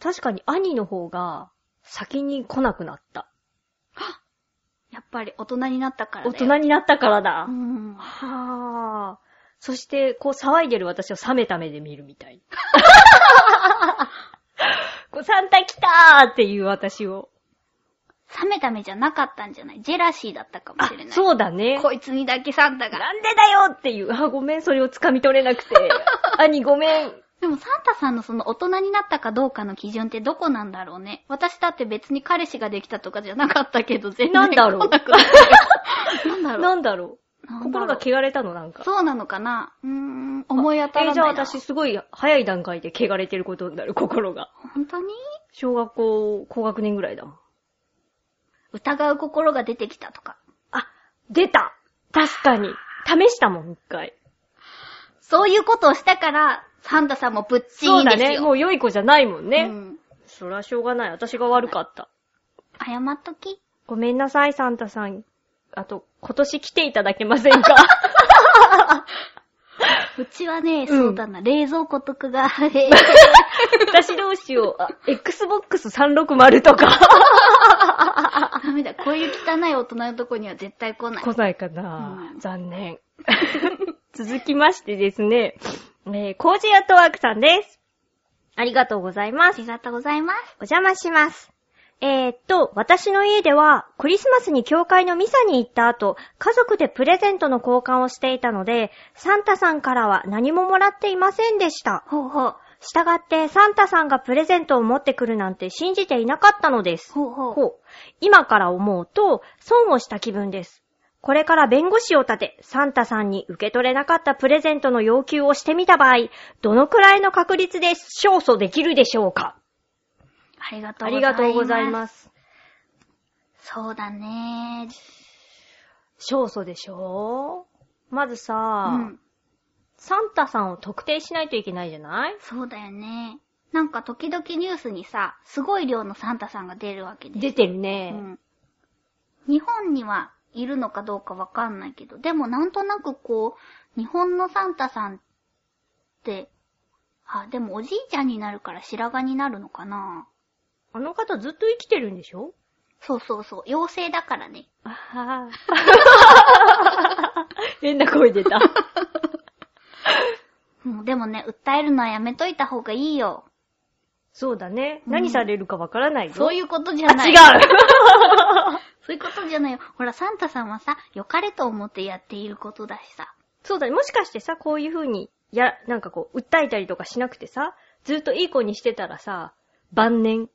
確かに兄の方が先に来なくなった。やっぱり大人になったからだ大よ。人になったからだ。うん。はあ。そして、こう騒いでる私を冷めた目で見るみたい。こうサンタ来たーっていう私を。冷めた目じゃなかったんじゃない？ジェラシーだったかもあしれない。、そうだね。こいつにだけサンタが。なんでだよっていう。あ、ごめん、それを掴み取れなくて。兄ごめん。でもサンタさんのその大人になったかどうかの基準ってどこなんだろうね。私だって別に彼氏ができたとかじゃなかったけど、全然なんだろう来 なんだろうなんだろう。心が汚れたのなんか。そうなのかな？うーん、思い当たらないな。えーじゃあ私すごい早い段階で汚れてることになる、心が。本当に？小学校高学年ぐらいだ。疑う心が出てきたとか。あ、出た確かに。試したもん、一回。そういうことをしたから、サンタさんもぶっちそだいんですよ。ね。もう良い子じゃないもんね。うん。そりゃしょうがない。私が悪かった。謝っとき。ごめんなさい、サンタさん。あと、今年来ていただけませんか？うちはね、んそうだな、冷蔵庫とかが、私どうしよう。あ、Xbox 360とか。ダメだ、こういう汚い大人のとこには絶対来ない。来ないかな、うん残念。続きましてですね、えー、コージアットワークさんです。ありがとうございます。ありがとうございます。お邪魔します。えー、っと、私の家では、クリスマスに教会のミサに行った後、家族でプレゼントの交換をしていたので、サンタさんからは何ももらっていませんでした。ほうほう。したがって、サンタさんがプレゼントを持ってくるなんて信じていなかったのです。ほうほう。ほう。今から思うと、損をした気分です。これから弁護士を立て、サンタさんに受け取れなかったプレゼントの要求をしてみた場合、どのくらいの確率で勝訴できるでしょうか？ありがとあうございます。りがとうございます。そうだね。勝訴でしょまずさ、うん。サンタさんを特定しないといけないじゃない？そうだよね。なんか時々ニュースにさ、すごい量のサンタさんが出るわけです。出てるうね。ん。日本にはいるのかどうかわかんないけど、でもなんとなくこう、日本のサンタさんって、あ、でもおじいちゃんになるから白髪になるのかな？あの方ずっと生きてるんでしょ？そうそうそう。妖精だからね。あは 変な声出た。もうでもね、訴えるのはやめといた方がいいよ。そうだね。うん何されるかわからないよ。そういうことじゃあ、ない。違う そういうことじゃないよ。ほら、サンタさんはさ、良かれと思ってやっていることだしさ。そうだね。もしかしてさ、こういう風に、や、なんかこう、訴えたりとかしなくてさ、ずっといい子にしてたらさ、晩年。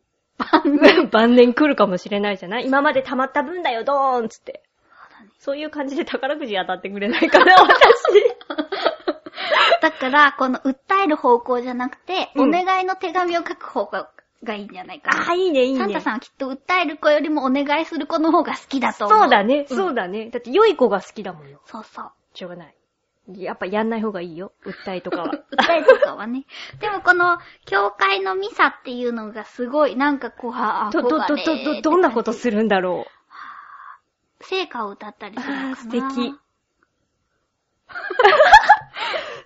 晩年 来るかもしれないじゃない？今まで溜まった分だよ、ドーンつって。そうだね。そういう感じで宝くじ当たってくれないかな、私。だから、この訴える方向じゃなくて、うんお願いの手紙を書く方ががいいんじゃないかな。あ、いいね、いいね。サンタさんはきっと訴える子よりもお願いする子の方が好きだと思う。そうだね、んそうだね。だって良い子が好きだもんよ。そうそう。しょうがない。やっぱやんない方がいいよ。訴えとかは。訴えとかはね。でもこの、教会のミサっていうのがすごい、なんかこう、はど、ど、ど、ど、ど、どんなことするんだろ聖歌を歌ったりするのかな素敵。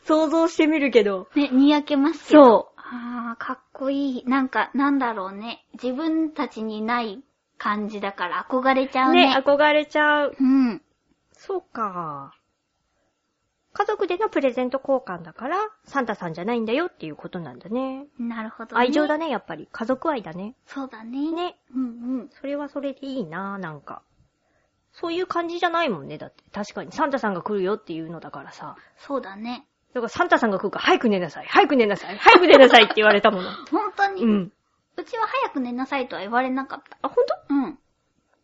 う。想像してみるけど。ね、にやけますけど。そああ、かっこいい。なんか、なんだろうね。自分たちにない感じだから憧れちゃう。うね。ね、憧れちゃう。うん。そうか。家族でのプレゼント交換だから、サンタさんじゃないんだよっていうことなんだね。なるほど、ね。ね。愛情だね、やっぱり。家族愛だね。そうだね。ね。うんうん。それはそれでいいななんか。そういう感じじゃないもんね、だって。確かに。サンタさんが来るよっていうのだからさ。そうだね。だからサンタさんが来るから、早く寝なさい、早く寝なさい、早く寝なさいって言われたもの。本当に、う。うんちは早く寝なさいとは言われなかった。あ、ほんとうん。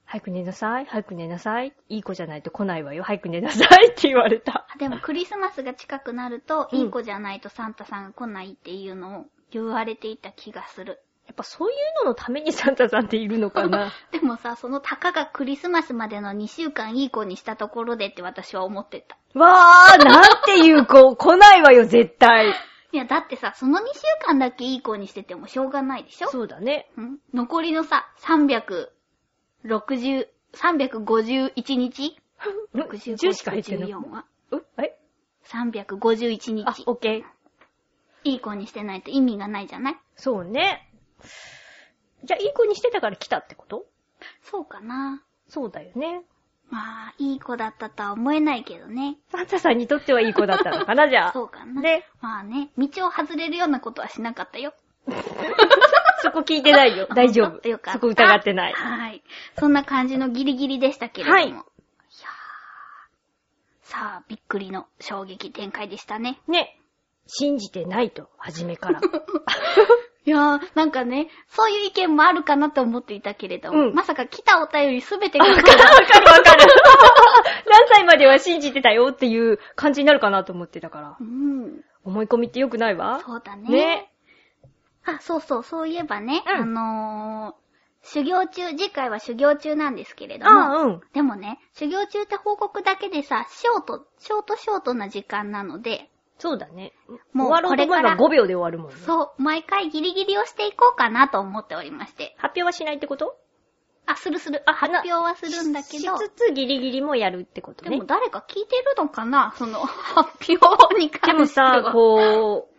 早く寝なさい、早く寝なさい。いい子じゃないと来ないわよ、早く寝なさいって言われた。でもクリスマスが近くなると、うんいい子じゃないとサンタさんが来ないっていうのを言われていた気がする。やっぱそういうののためにサンタさんっているのかな？でもさ、そのたかがクリスマスまでの2週間いい子にしたところでって私は思ってた。わー、なんていう子、来ないわよ、絶対。いや、だってさ、その2週間だけいい子にしててもしょうがないでしょ？そうだね。ん？残りのさ、360、351日 ?65 10しか入ってない。64は？うえ351あ、日。オッケー。いい子にしてないと意味がないじゃない？そうね。じゃあ、いい子にしてたから来たってこと？そうかな。そうだよね。まあ、いい子だったとは思えないけどね。サンタさんにとってはいい子だったのかな、じゃあ。そうかな。で、まあね、道を外れるようなことはしなかったよ。そこ聞いてないよ。大丈夫。よかったそこ疑ってない。はい。そんな感じのギリギリでしたけれども。はいいやーさあ、びっくりの衝撃展開でしたね。ね。信じてないと、初めから。いやー、なんかね、そういう意見もあるかなと思っていたけれども、うんまさか来たお便りすべてが わかるわかる。何歳までは信じてたよっていう感じになるかなと思ってたから。うん。思い込みって良くないわ。そうだね。ね。あ、そうそう、そういえばね、うんあのー、修行中、次回は修行中なんですけれどあも、あ、うん。でもね、修行中って報告だけでさ、ショート、ショートショートな時間なので、そうだね。もう終わろうと思えばこれから5秒で終わるもんね。そう、毎回ギリギリをしていこうかなと思っておりまして。発表はしないってこと？あ、するする。あ発表はするんだけど、しつつギリギリもやるってことねでも。誰か聞いてるのかな？その、発表にで関してもさは。、こう、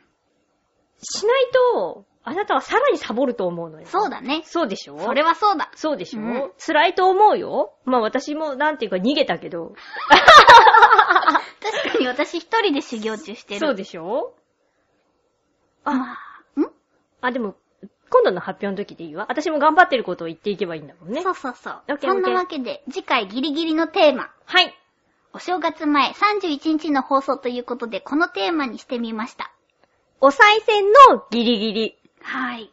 しないと、あなたはさらにサボると思うのよ。そうだね。そうでしょ？それはそうだ。そうでしょ、うん辛いと思うよまあ私もなんていうか逃げたけど。確かに私一人で修行中してる。そうでしょ？あ、まあ、ん？あ、でも、今度の発表の時でいいわ。私も頑張ってることを言っていけばいいんだもんね。そうそうそう。オッケーそんなわけで、次回ギリギリのテーマ。はい。お正月前31日の放送ということで、このテーマにしてみました。お賽銭のギリギリ。はい。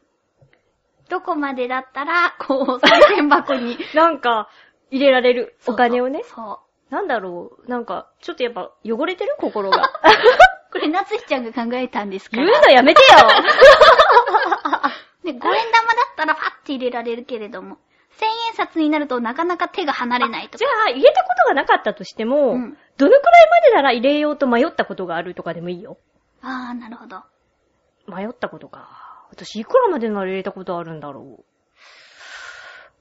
どこまでだったら、こう、賽銭箱に なんか、入れられるお金をね。そう。なんだろう。なんか、ちょっとやっぱ汚れてる心が。これ、なつひちゃんが考えたんですか言うら。のやめてよで、5円玉だったらパッて入れられるけれども、1000円札になるとなかなか手が離れないとか。じゃあ、入れたことがなかったとしても、うんどのくらいまでなら入れようと迷ったことがあるとかでもいいよ。あー、なるほど。迷ったことか。私、いくらまでなら入れたことあるんだろ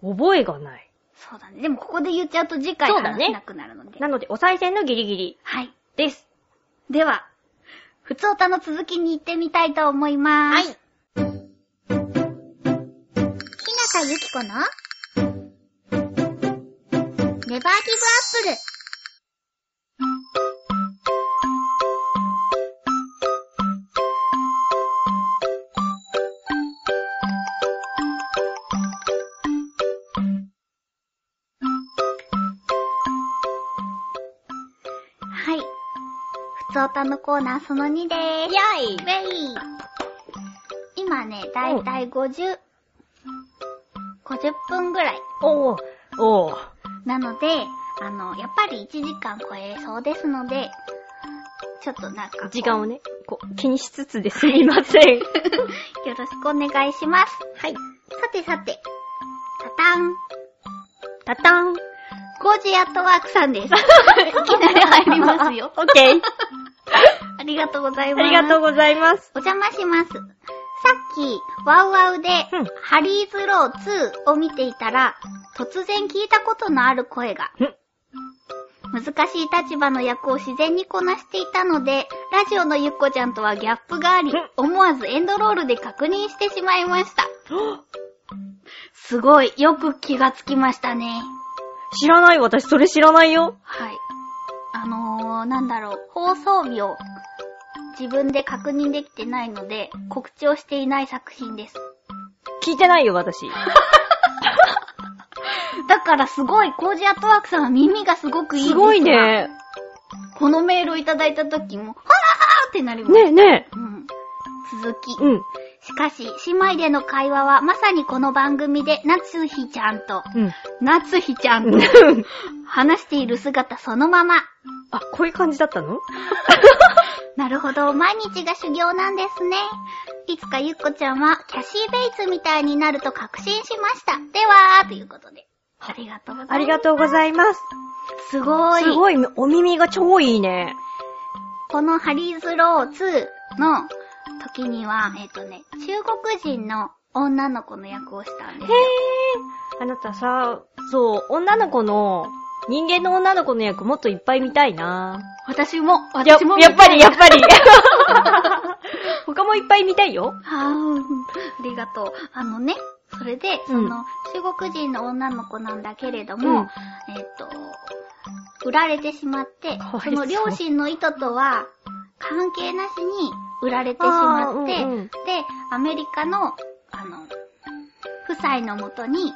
う。覚えがない。そうだね。でもここで言っちゃうと次回そうだね話しなくなるので。なので、お賽銭のギリギリはい。です。では、ふつおたの続きに行ってみたいと思いまーす。はい。ひなたゆきこのネバーギブアップル。おたのコーナーその2でーす。イェイウェイ今ね、だいたい50、50分ぐらい。おー、おー。なので、あの、やっぱり1時間超えそうですので、ちょっとなんか時間をね、こう、気にしつつですみません。よろしくお願いします。はい。さてさて、タタン、たたん。コージアットワークさんです。いきなり入りますよ。オッケー。ありがとうございあます。りがとうございます。お邪魔します。さっき、ワウワウで、うんハリーズロー2を見ていたら、突然聞いたことのある声が、うん難しい立場の役を自然にこなしていたので、ラジオのゆっこちゃんとはギャップがありうん、思わずエンドロールで確認してしまいました。すごい、よく気がつきましたね。知らない私、それ知らないよ。はい。あのー、なんだろう、放送日を自分で確認できてないので、告知をしていない作品です。聞いてないよ、私。だからすごい、コージアットワークさんは耳がすごくいいですすごい。ね。このメールをいただいた時も、はぁはぁってなります。ねえねうん。続き。え。うん。しかし、姉妹での会話はまさにこの番組で、夏日ちゃんと、うん。夏日ちゃんと話している姿そのまま。あ、こういう感じだったの？なるほど、毎日が修行なんですね。いつかゆっこちゃんはキャシー・ベイツみたいになると確信しました。では、ということで。ありがとうございます。ありがとうございます。すごい。すごい、お耳が超いいね。このハリーズロー2の時には、えっ、とね、中国人の女の子の役をしたんですへよ。ー。あなたさ、そう、女の子の、人間の女の子の役もっといっぱい見たいな私も、や私も。やっぱり、やっぱり。他もいっぱい見たいよ。はーありがとう。あのね、それで、その、中国人の女の子なんだけれども、えっ、と、売られてしまってかわい、そそうの両親の意図とは関係なしに売られてしまって、あーうんうんで、アメリカの、あの、夫妻のもとに、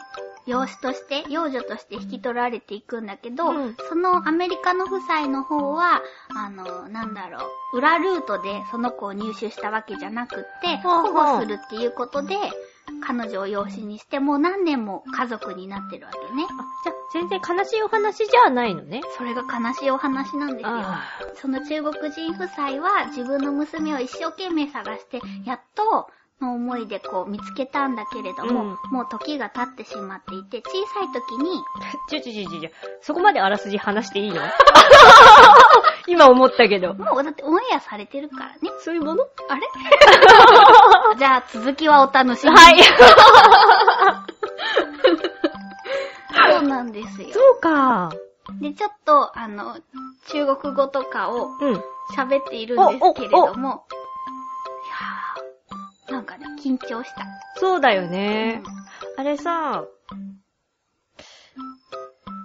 養子として、養女として引き取られていくんだけど、うんそのアメリカの夫妻の方は、あの、なんだろう、裏ルートでその子を入手したわけじゃなくって、はあ保護するっていうことで、彼女を養子にしてもう何年も家族になってるわけね。あ、じゃあ、全然悲しいお話じゃないのね。それが悲しいお話なんですよ。あその中国人夫妻は自分の娘を一生懸命探して、やっとの思いでこう見つけたんだけれども、うんもう時が経ってしまっていて、小さい時に、ち ょちょちょちょちょ、そこまであらすじ話していいの？今思ったけど。もうだってオンエアされてるからね。そういうもの？あれ？じゃあ続きはお楽しみに。はい。そうなんですよ。そうか。で、ちょっと、あの、中国語とかをうん。喋っているんですけれども、いやー、なんかね、緊張した。そうだよね。あれさ、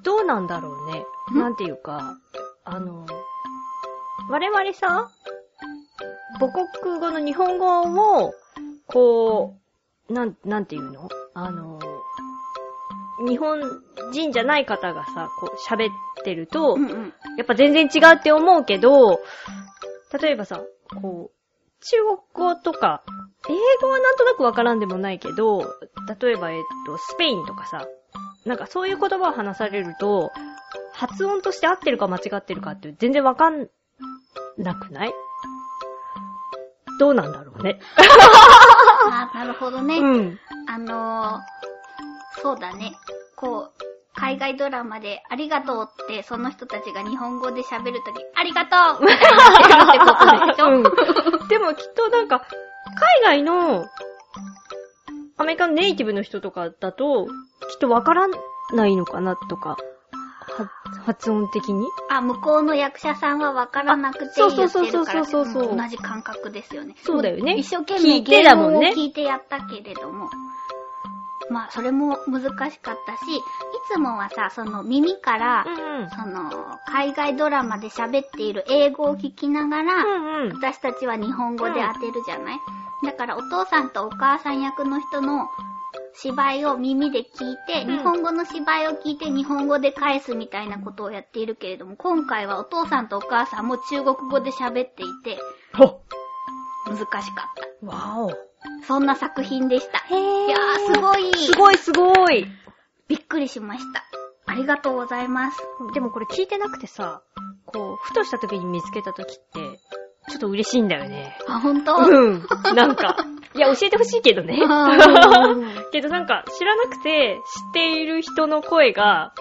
どうなんだろうね。ん？なんていうか、あの、我々さ、母国語の日本語を、こう、なん、なんていうの？あの、日本人じゃない方がさ、こう喋ってると、うんうん。やっぱ全然違うって思うけど、例えばさ、こう、中国語とか、英語はなんとなくわからんでもないけど、例えば、えっと、スペインとかさ、なんかそういう言葉を話されると、発音として合ってるか間違ってるかって全然わかんなくない？どうなんだろうね。あーなるほどね。うん。あのー、そうだね。こう、海外ドラマでありがとうってその人たちが日本語で喋るとき、ありがとうみたいになってことでしょ、うんでもきっとなんか、海外の、アメリカのネイティブの人とかだと、きっとわからないのかなとか。発音的に？あ、向こうの役者さんはわからなくてあそう言そうそうってるから、そうそうそううん同じ感覚ですよね。そうだよね一生懸聞い命ゲームをてだもんね聞いてやったけれども、まあ、それも難しかったし、いつもはさ、その耳から、うんうん。その、海外ドラマで喋っている英語を聞きながら、うんうん。私たちは日本語で当てるじゃない、だからお父さんとお母さん役の人の芝居を耳で聞いて、うん日本語の芝居を聞いて日本語で返すみたいなことをやっているけれども、今回はお父さんとお母さんも中国語で喋っていて、ほ難しかった。わお。そんな作品でした。へーいやー、すごい。すごいすごい。びっくりしました。ありがとうございます。でもこれ聞いてなくてさ、こう、ふとした時に見つけた時って、ちょっと嬉しいんだよね。あ、ほんとうん。なんか。いや、教えてほしいけどね。うん けどなんか、知らなくて、知っている人の声が、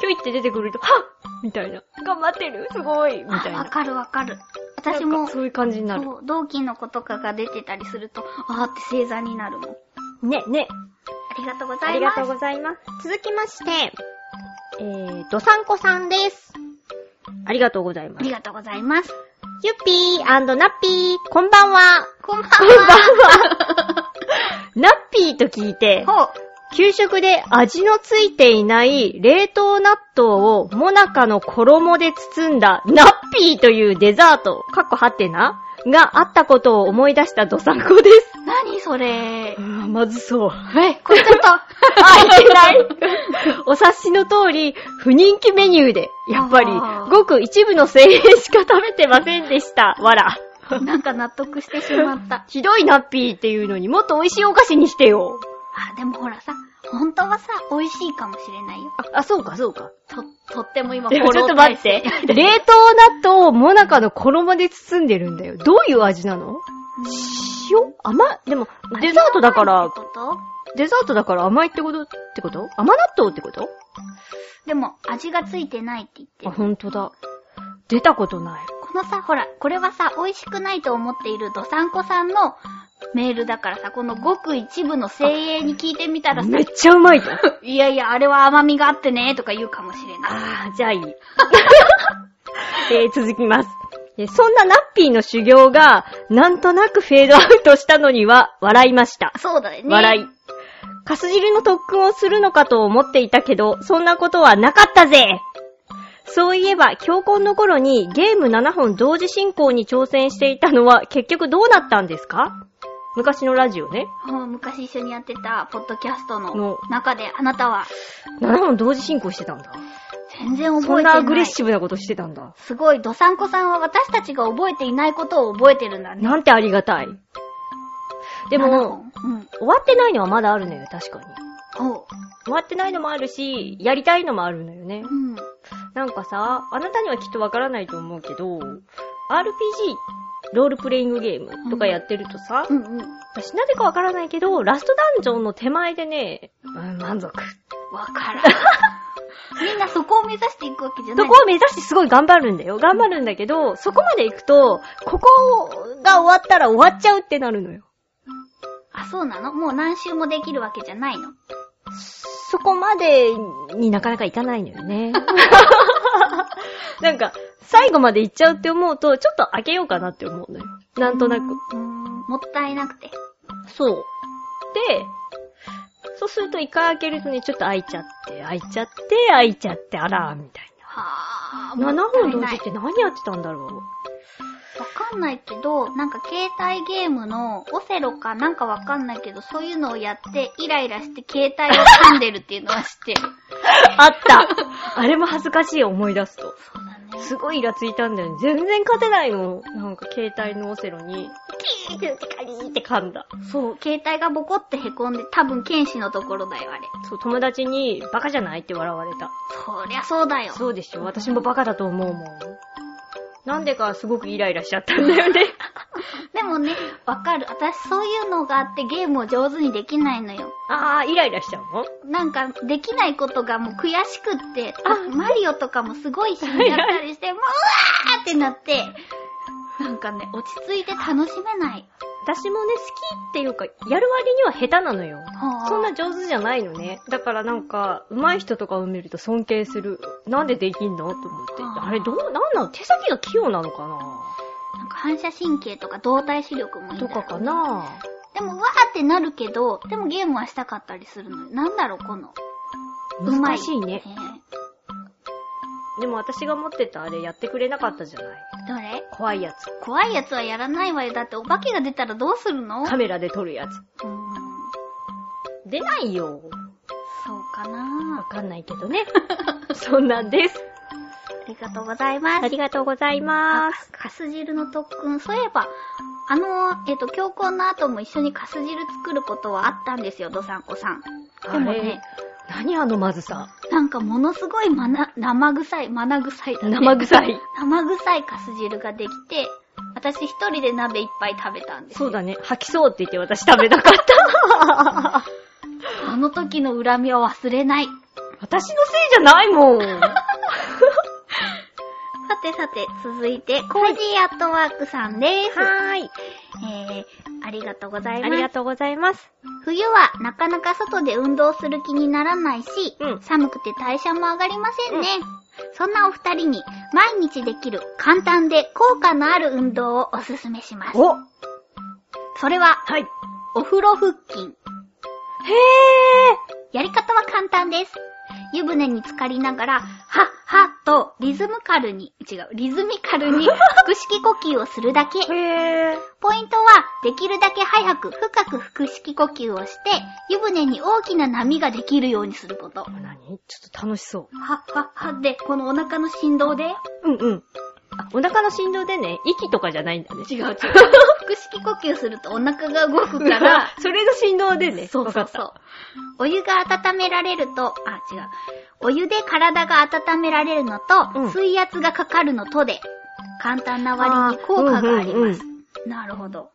ひょいって出てくると、はっみたいな。頑張ってる？すごいみたいな。あわかるわかる。私もそういう感じになる。同期の子とかが出てたりすると、あーって星座になるもん。ね、ね。ありがとうございます。ありがとうございます。続きまして、えー、どさんこさんです。ありがとうございます。ありがとうございます。ゆっぴーナッピー、こんばんは。こんばんは。ナッピーと聞いて、ほう。給食で味のついていない冷凍納豆をモナカの衣で包んだナッピーというデザート、かっこはてながあったことを思い出したドサンコです。何それ？う。んまずそう。え、これちょっと。あ、いけない お察しの通り、不人気メニューで、やっぱりごく一部の精鋭しか食べてませんでした。わら。なんか納得してしまった。ひどいナッピーっていうのにもっと美味しいお菓子にしてよ。あ、でもほらさ、本当はさ、美味しいかもしれないよ。あ、あそうかそうか。と、とっても今、ちょっと待って。冷凍納豆をモナカの衣で包んでるんだよ。どういう味なの？塩？甘？いでも、デザートだからデザートだから甘いってこと？ってこと？甘納豆ってこと？でも、味がついてないって言ってあ、る。ほんとだ。出たことない。このさ、ほら、これはさ、美味しくないと思っているドサンコさんのメールだからさ、このごく一部の精鋭に聞いてみたらさめ、っちゃうまいと。いやいや、あれは甘みがあってね、とか言うかもしれない。あー、じゃあいい。えー、続きます。えーそんなナッピーの修行が、なんとなくフェードアウトしたのには、笑いました。そうだよね。笑い。カス汁の特訓をするのかと思っていたけど、そんなことはなかったぜそういえば、教婚の頃にゲーム7本同時進行に挑戦していたのは結局どうなったんですか？昔のラジオね。昔一緒にやってたポッドキャストのの中であなたは7本同時進行してたんだ。全然覚そんえてな。ないアグレッシブなことしてたんだ。すごい、ドサンコさんは私たちが覚えていないことを覚えてるんだね。なんてありがたい。で7も、本、うん。終わってないのはまだあるのよ、確かに。終わってないのもあるし、やりたいのもあるのよね。うん。なんかさ、あなたにはきっとわからないと思うけど、RPG、ロールプレイングゲームとかやってるとさ、うんうん。私なぜかわからないけど、ラストダンジョンの手前でね、うん満足。わからん。みんなそこを目指していくわけじゃない。そこを目指してすごい頑張るんだよ。頑張るんだけど、そこまで行くと、ここが終わったら終わっちゃうってなるのよ。あ、そうなの？もう何周もできるわけじゃないの？そこまでになかなかいかないのよね。なんか、最後まで行っちゃうって思うと、ちょっと開けようかなって思うのよ。なんとなく。もったいなくて。そう。で、そうすると一回開けるとね、ちょっと開いちゃって、開いちゃって、開いちゃって、あら、みたいはぁな。7本同時って何やってたんだろう。わかんないけど、なんか携帯ゲームのオセロかなんかわかんないけど、そういうのをやって、イライラして携帯を噛んでるっていうのは知ってる。あったあれも恥ずかしい思い出すと。そうだね。すごいイラついたんだよね。全然勝てないの。なんか携帯のオセロに、キーってカリーって噛んだ。そう、携帯がボコって凹んで、多分剣士のところだよ、あれ。そう、友達に、バカじゃないって笑われた。そりゃそうだよ。そうでしょ私もバカだと思うもん。なんでかすごくイライラしちゃったんだよね。でもね、わかる。私そういうのがあってゲームを上手にできないのよ。あー、イライラしちゃうの？なんか、できないことがもう悔しくって、あマリオとかもすごい死んじゃったりして、もううわーってなって、なんかね、落ち着いて楽しめない。私もね、好きっていうか、やる割には下手なのよ。はあそんな上手じゃないのね。だからなんか、上手い人とかを見ると尊敬する。なんでできんの？と思って。あれ、どう、なんなの？手先が器用なのかな？なんか反射神経とか動体視力もいいんだろうとかかな？でも、わーってなるけど、でもゲームはしたかったりするのよ。なんだろう、この。うまい。難しいね。えでも私が持ってたあれやってくれなかったじゃない。ーどれ怖いやつ。怖いやつはやらないわよ。だってお化けが出たらどうするの？カメラで撮るやつ。うーん。出ないよ。そうかわなかんないけどね。そんなんです。ありがとうございます。ありがとうございます。かす汁の特訓。そういえば、あの、えっ、と、強行の後も一緒にかす汁作ることはあったんですよ、どさんこさん。でもあれね、何あのまずさ。なんかものすごいまな、生臭い、まな臭いだね。生臭い。生臭いかす汁ができて、私一人で鍋いっぱい食べたんですよ。そうだね。吐きそうって言って私食べなかった。あの時の恨みは忘れない。私のせいじゃないもん。さてさて、続いて、コージーアットワークさんです。はーい。えー、ありがとうございあます。りがとうございます。冬はなかなか外で運動する気にならないし、うん寒くて代謝も上がりませんね。そんなお二人に毎日できる簡単で効果のある運動をおすすめします。おそれは、はい。お風呂腹筋。へーやり方は簡単です。湯船に浸かりながら、はっはっとリズムカルに、違う、リズミカルに 腹式呼吸をするだけ。へー。ポイントは、できるだけ早く深く腹式呼吸をして、湯船に大きな波ができるようにすること。何？ちょっと楽しそは、は、はで、このお腹の振動で、う。うんうん。あ、お腹の振動でね、息とかじゃないんだね。違う違う。腹式呼吸するとお腹が動くから、それの振動でね。そうそうそう。お湯が温められると、あ、違う。お湯で体が温められるのと、うん水圧がかかるのとで、簡単な割に効果がありうんうんます。なるほど。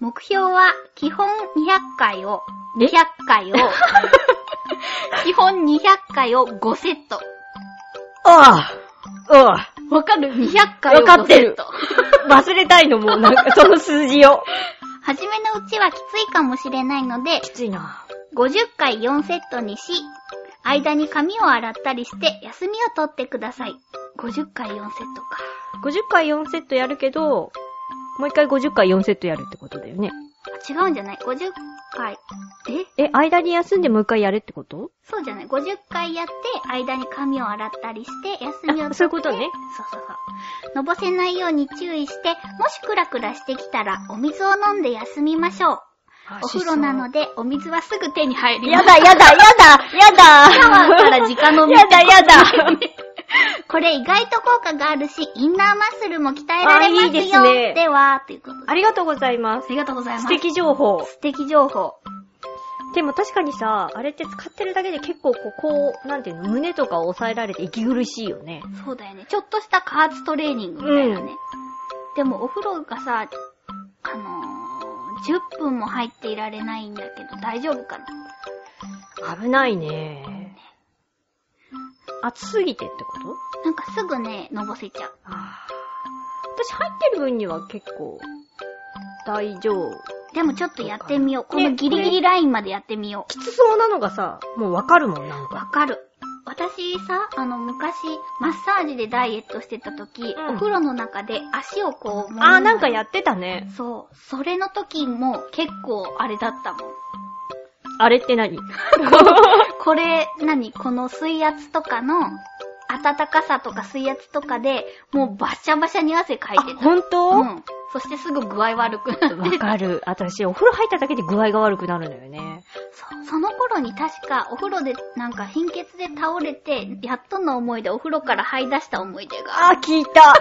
目標は、基本200回を、え？200回を、基本200回を5セット。あああわかる ?200 回を5セット。わかってるあ忘れたいのもうなんか その数字を。はじめのうちはきついかもしれないので、きついな。50回4セットにし、間に髪を洗ったりして休みを取ってください。50回4セットか。50回4セットやるけど、もう一回50回4セットやるってことだよね。あ違うんじゃない ?50 回。え？え、間に休んでもう一回やるってこと？そうじゃない ?50 回やって、間に髪を洗ったりして、休みを取って。あそういうことね。そうそうそう。のぼせないように注意して、もしクラクラしてきたら、お水を飲んで休みましょう。お風呂なので、お水はすぐ手に入ります。やだやだやだやだシャワーから直飲み。やだやだ これ意外と効果があるし、インナーマッスルも鍛えられますよ。あいいですねでは、ということで。ありがとうございますあ。りがとうございます。素敵情報。素敵情報。でも確かにさ、あれって使ってるだけで結構こう、こう、なんていうの、胸とかを抑えられて息苦しいよね。そうだよね。ちょっとした加圧トレーニングみたいなね。でもお風呂がさ、あのー、10分も入っていられないんだけど大丈夫かな？危ないね。暑すぎてってこと？なんかすぐね、のぼせちゃう。私入ってる分には結構、大丈夫。でもちょっとやってみよう。こねのギリギリラインまでやってみよきつそうなのがさ、もうわかるもん、なんう。わか。かる。私さ、あの、昔、マッサージでダイエットしてた時、うんお風呂の中で足をこう、あー、なんかやってたね。そう。それの時も結構あれだったもん。あれって何？これ、何？この水圧とかの、暖かさとか水圧とかで、もうバシャバシャに汗かいあて、た。ほんとうん。そしてすぐ具合悪くなってわかる。私、お風呂入っただけで具合が悪くなるのよね。そうその頃に確かお風呂でなんか貧血で倒れて、やっとの思いでお風呂から這い出した思い出が。あー、聞いた。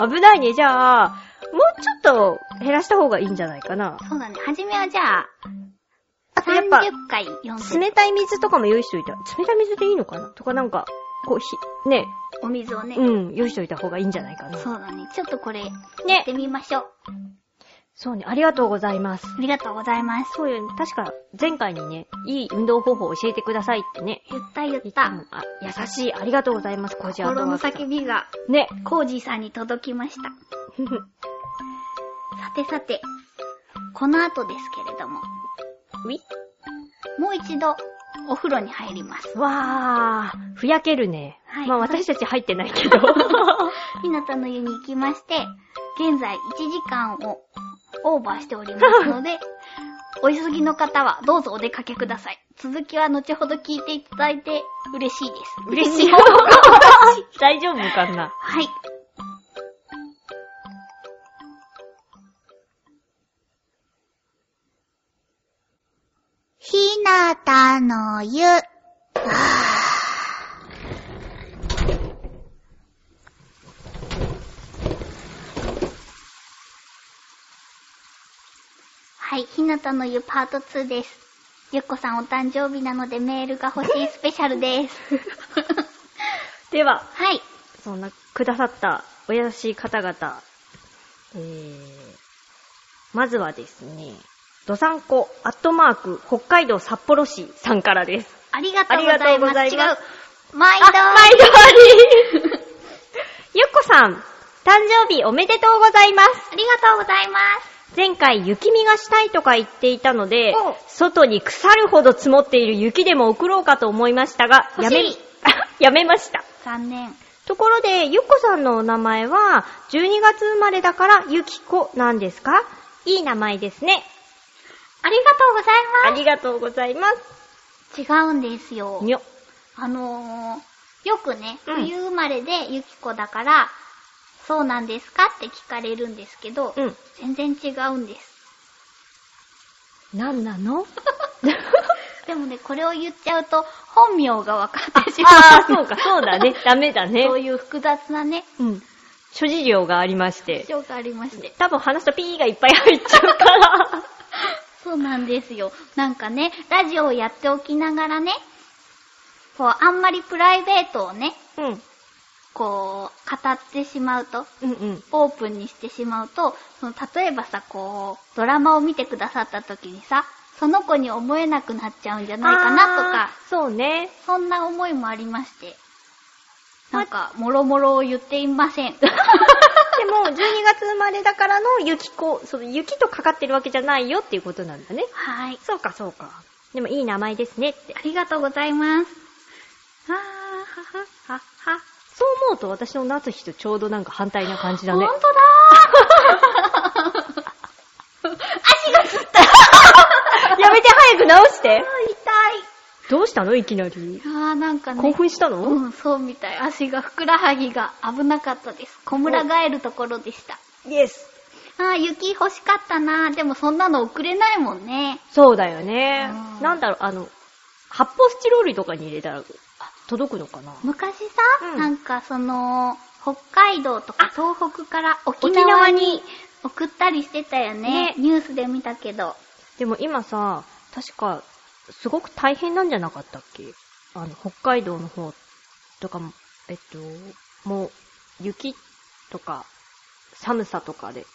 危ないね。じゃあ、もうちょっと減らした方がいいんじゃないかな。そうだね。はじめはじゃあ、あとやっぱ、30回4セッ冷たい水とかも用意しといた。冷たい水でいいのかな？とかなんか、こう、ひ、ね、ト。お水をね。うん、用意しといた方がいいんじゃないかな。そうだね。ちょっとこれ、やねってみましょう。そうね、ありがとうございます。ありがとうございます。そうよね、確か前回にね、いい運動方法を教えてくださいってね。言った言っ言た。のあ、優しい。ありがとうございます、コージアート心のワークさん叫びが、ね。コージーさんに届きました。さてさて、この後ですけれども、ういもう一度お風呂に入ります。わー、ふやけるね。はいまあ私たち入ってないけど。ひなたの湯に行きまして、現在1時間をオーバーしておりますので、お急ぎの方はどうぞお出かけください。続きは後ほど聞いていただいて嬉しいです。嬉しい。大丈夫かな？はい。たの湯。はい、ひなたの湯パート2です。ゆっこさんお誕生日なのでメールが欲しいスペシャルです。では、はい。そんな、くださったお優しい方々。えー、まずはですね、ドサンコアットマーク北海道札幌市さんからです。ありがとうございありがとうごます。違ざいますう。毎度。あ、毎度あり ゆっこさん、誕生日おめでとうございます。ありがとうございます。前回雪見がしたいとか言っていたので外に腐るほど積もっている雪でも送ろうかと思いましたが、やめ やめました。残念。ところで、ゆっこさんのお名前は、12月生まれだから、ゆきこなんですか？いい名前ですね。ありがとうございあまりがとうございます。す。違うんですよ。にょ。あのー、よくね、うん冬生まれでゆきこだから、そうなんですかって聞かれるんですけど、うん。全然違うんです。なんなの？でもね、これを言っちゃうと、本名が分かってしまう。ああ、そうか、そうだね。ダメだねそう。いう複雑なね、うん。諸事情がありまして事。情がありまして。多分話すとピーがいっぱい入っちゃうから。そうなんですよ。なんかね、ラジオをやっておきながらね、こう、あんまりプライベートをね、うん。こう、語ってしまうと、うんうん。オープンにしてしまうと、その例えばさ、こう、ドラマを見てくださった時にさ、その子に思えなくなっちゃうんじゃないかなとか。そうね。そんな思いもありまして。なんか、もろもろを言っていません。でも、12月生まれだからの雪子、その雪とかかってるわけじゃないよっていうことなんだね。はい。そうか、そうか。でもいい名前ですねってあ。りがとうございます。あー、はは、は、は。そう思うと私の夏日とちょうどなんか反対な感じだねほ。んとだー 足がつった やめて早く直して痛い。どうしたの？いきなり。あー、なんかね。興奮したの、うん、そうみたい。足が、ふくらはぎが危なかったです。小村がえるところでした。イエス。あー、雪欲しかったなでもそんなの送れないもんね。そうだよねうん。なんだろう、あの、発泡スチロールとかに入れたら、あ届くのかな？昔さ、うんなんかその、北海道とか東北から沖沖縄に縄に送ったりしてたよね。ねニュースで見たけど。でも今さ、確か、すごく大変なんじゃなかったっけ？あの、北海道の方とかも、えっと、もう、雪とか、寒さとかで、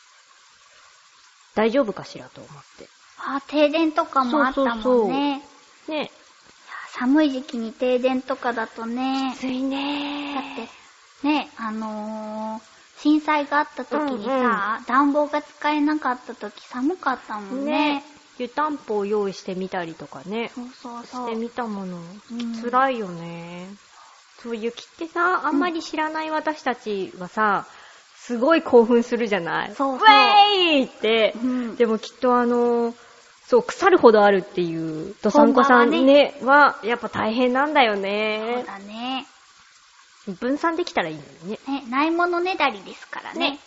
大丈夫かしらと思って。あー、停電とかもあったもんね。そうそうそうね寒い時期に停電とかだとね、ついねだって、ね、あのー、震災があった時にさ、うんうん暖房が使えなかった時寒かったもんね。ね。湯たんぽを用意してみたりとかね。そうそうそう。してみたもの。うん辛いよね。そう、雪ってさ、あんまり知らない私たちはさ、すごい興奮するじゃない？そうそうウェーイって。うんでもきっとあの、そう、腐るほどあるっていう、ドサンコさん本場はね、は、やっぱ大変なんだよそうね。だね。分散できたらいいのにね。ね、ないものねだりですからね。ね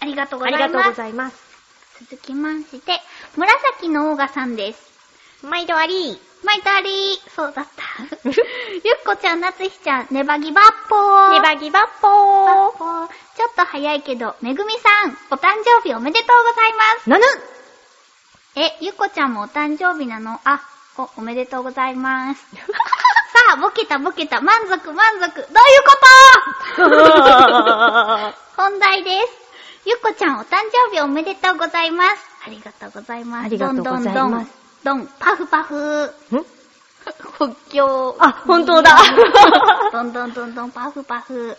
ありがとうごあざいます。りがとうございます。続きまして、紫のオーガさんです。毎度あり。マイタリー。そうだった。ゆっこちゃん、なつひちゃん、ネバギバッポー。ネバギバッバポー。ー。ちょっと早いけど、めぐみさん、お誕生日おめでとうございます。なぬえ、ゆっこちゃんもお誕生日なの？あ、お、おめでとうございます。さあ、ボケたボケた、満足満足。どういうこと？本題です。ゆっこちゃんお誕生日おめでとうございます。ありがとうございます。ありがとうございますどんどんどん。どん、パフパフ。ん国境。あ、本当だ。どんどんどんどんパフパフ。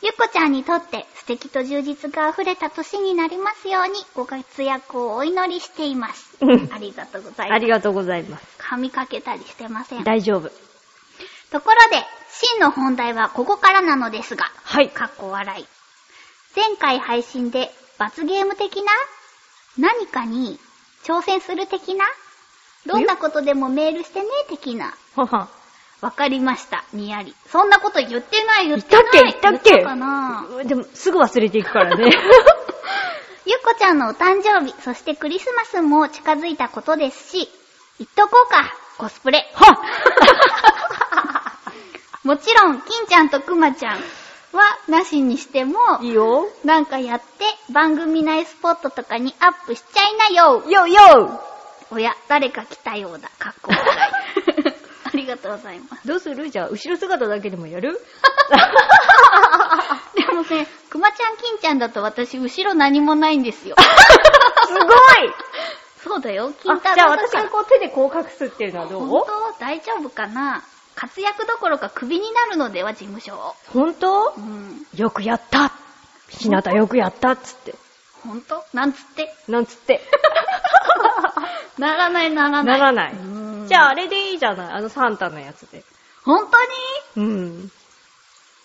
ゆっこちゃんにとって素敵と充実が溢れた年になりますようにご活躍をお祈りしています。うんありがとうございます。ありがとうございます。噛みかけたりしてません。大丈夫。ところで、真の本題はここからなのですが、はい。かっこ笑い。前回配信で罰ゲーム的な何かに挑戦する的な？どんなことでもメールしてね的な。はは。わかりました。にやり。そんなこと言ってない、言って言ったっない。け？言ったっけ言ったかな？でも、すぐ忘れていくからね。ゆっこちゃんのお誕生日、そしてクリスマスも近づいたことですし、言っとこうか、コスプレ。は もちろん、金ちゃんとくまちゃんはなしにしても、いいよ。なんかやって番組内スポットとかにアップしちゃいなよ。よよおや、誰か来たようだ。かっこ笑い。ありがとうございます。どうする？じゃあ、後ろ姿だけでもやる？でもね、くまちゃん、金ちゃんだと私、後ろ何もないんですよ。すごいそうだよ、金あ太じゃあ私。がこう手でこう隠すっていうのはど本う当？大丈夫かな？活躍どころかクビになるのでは、事務所を。本当？うん。よくやったひなたよくやったっつって。本当？なんつって？なんつって？ならない、ならない。ならない。うんじゃああれでいいじゃない？あのサンタのやつで。本当に？うん。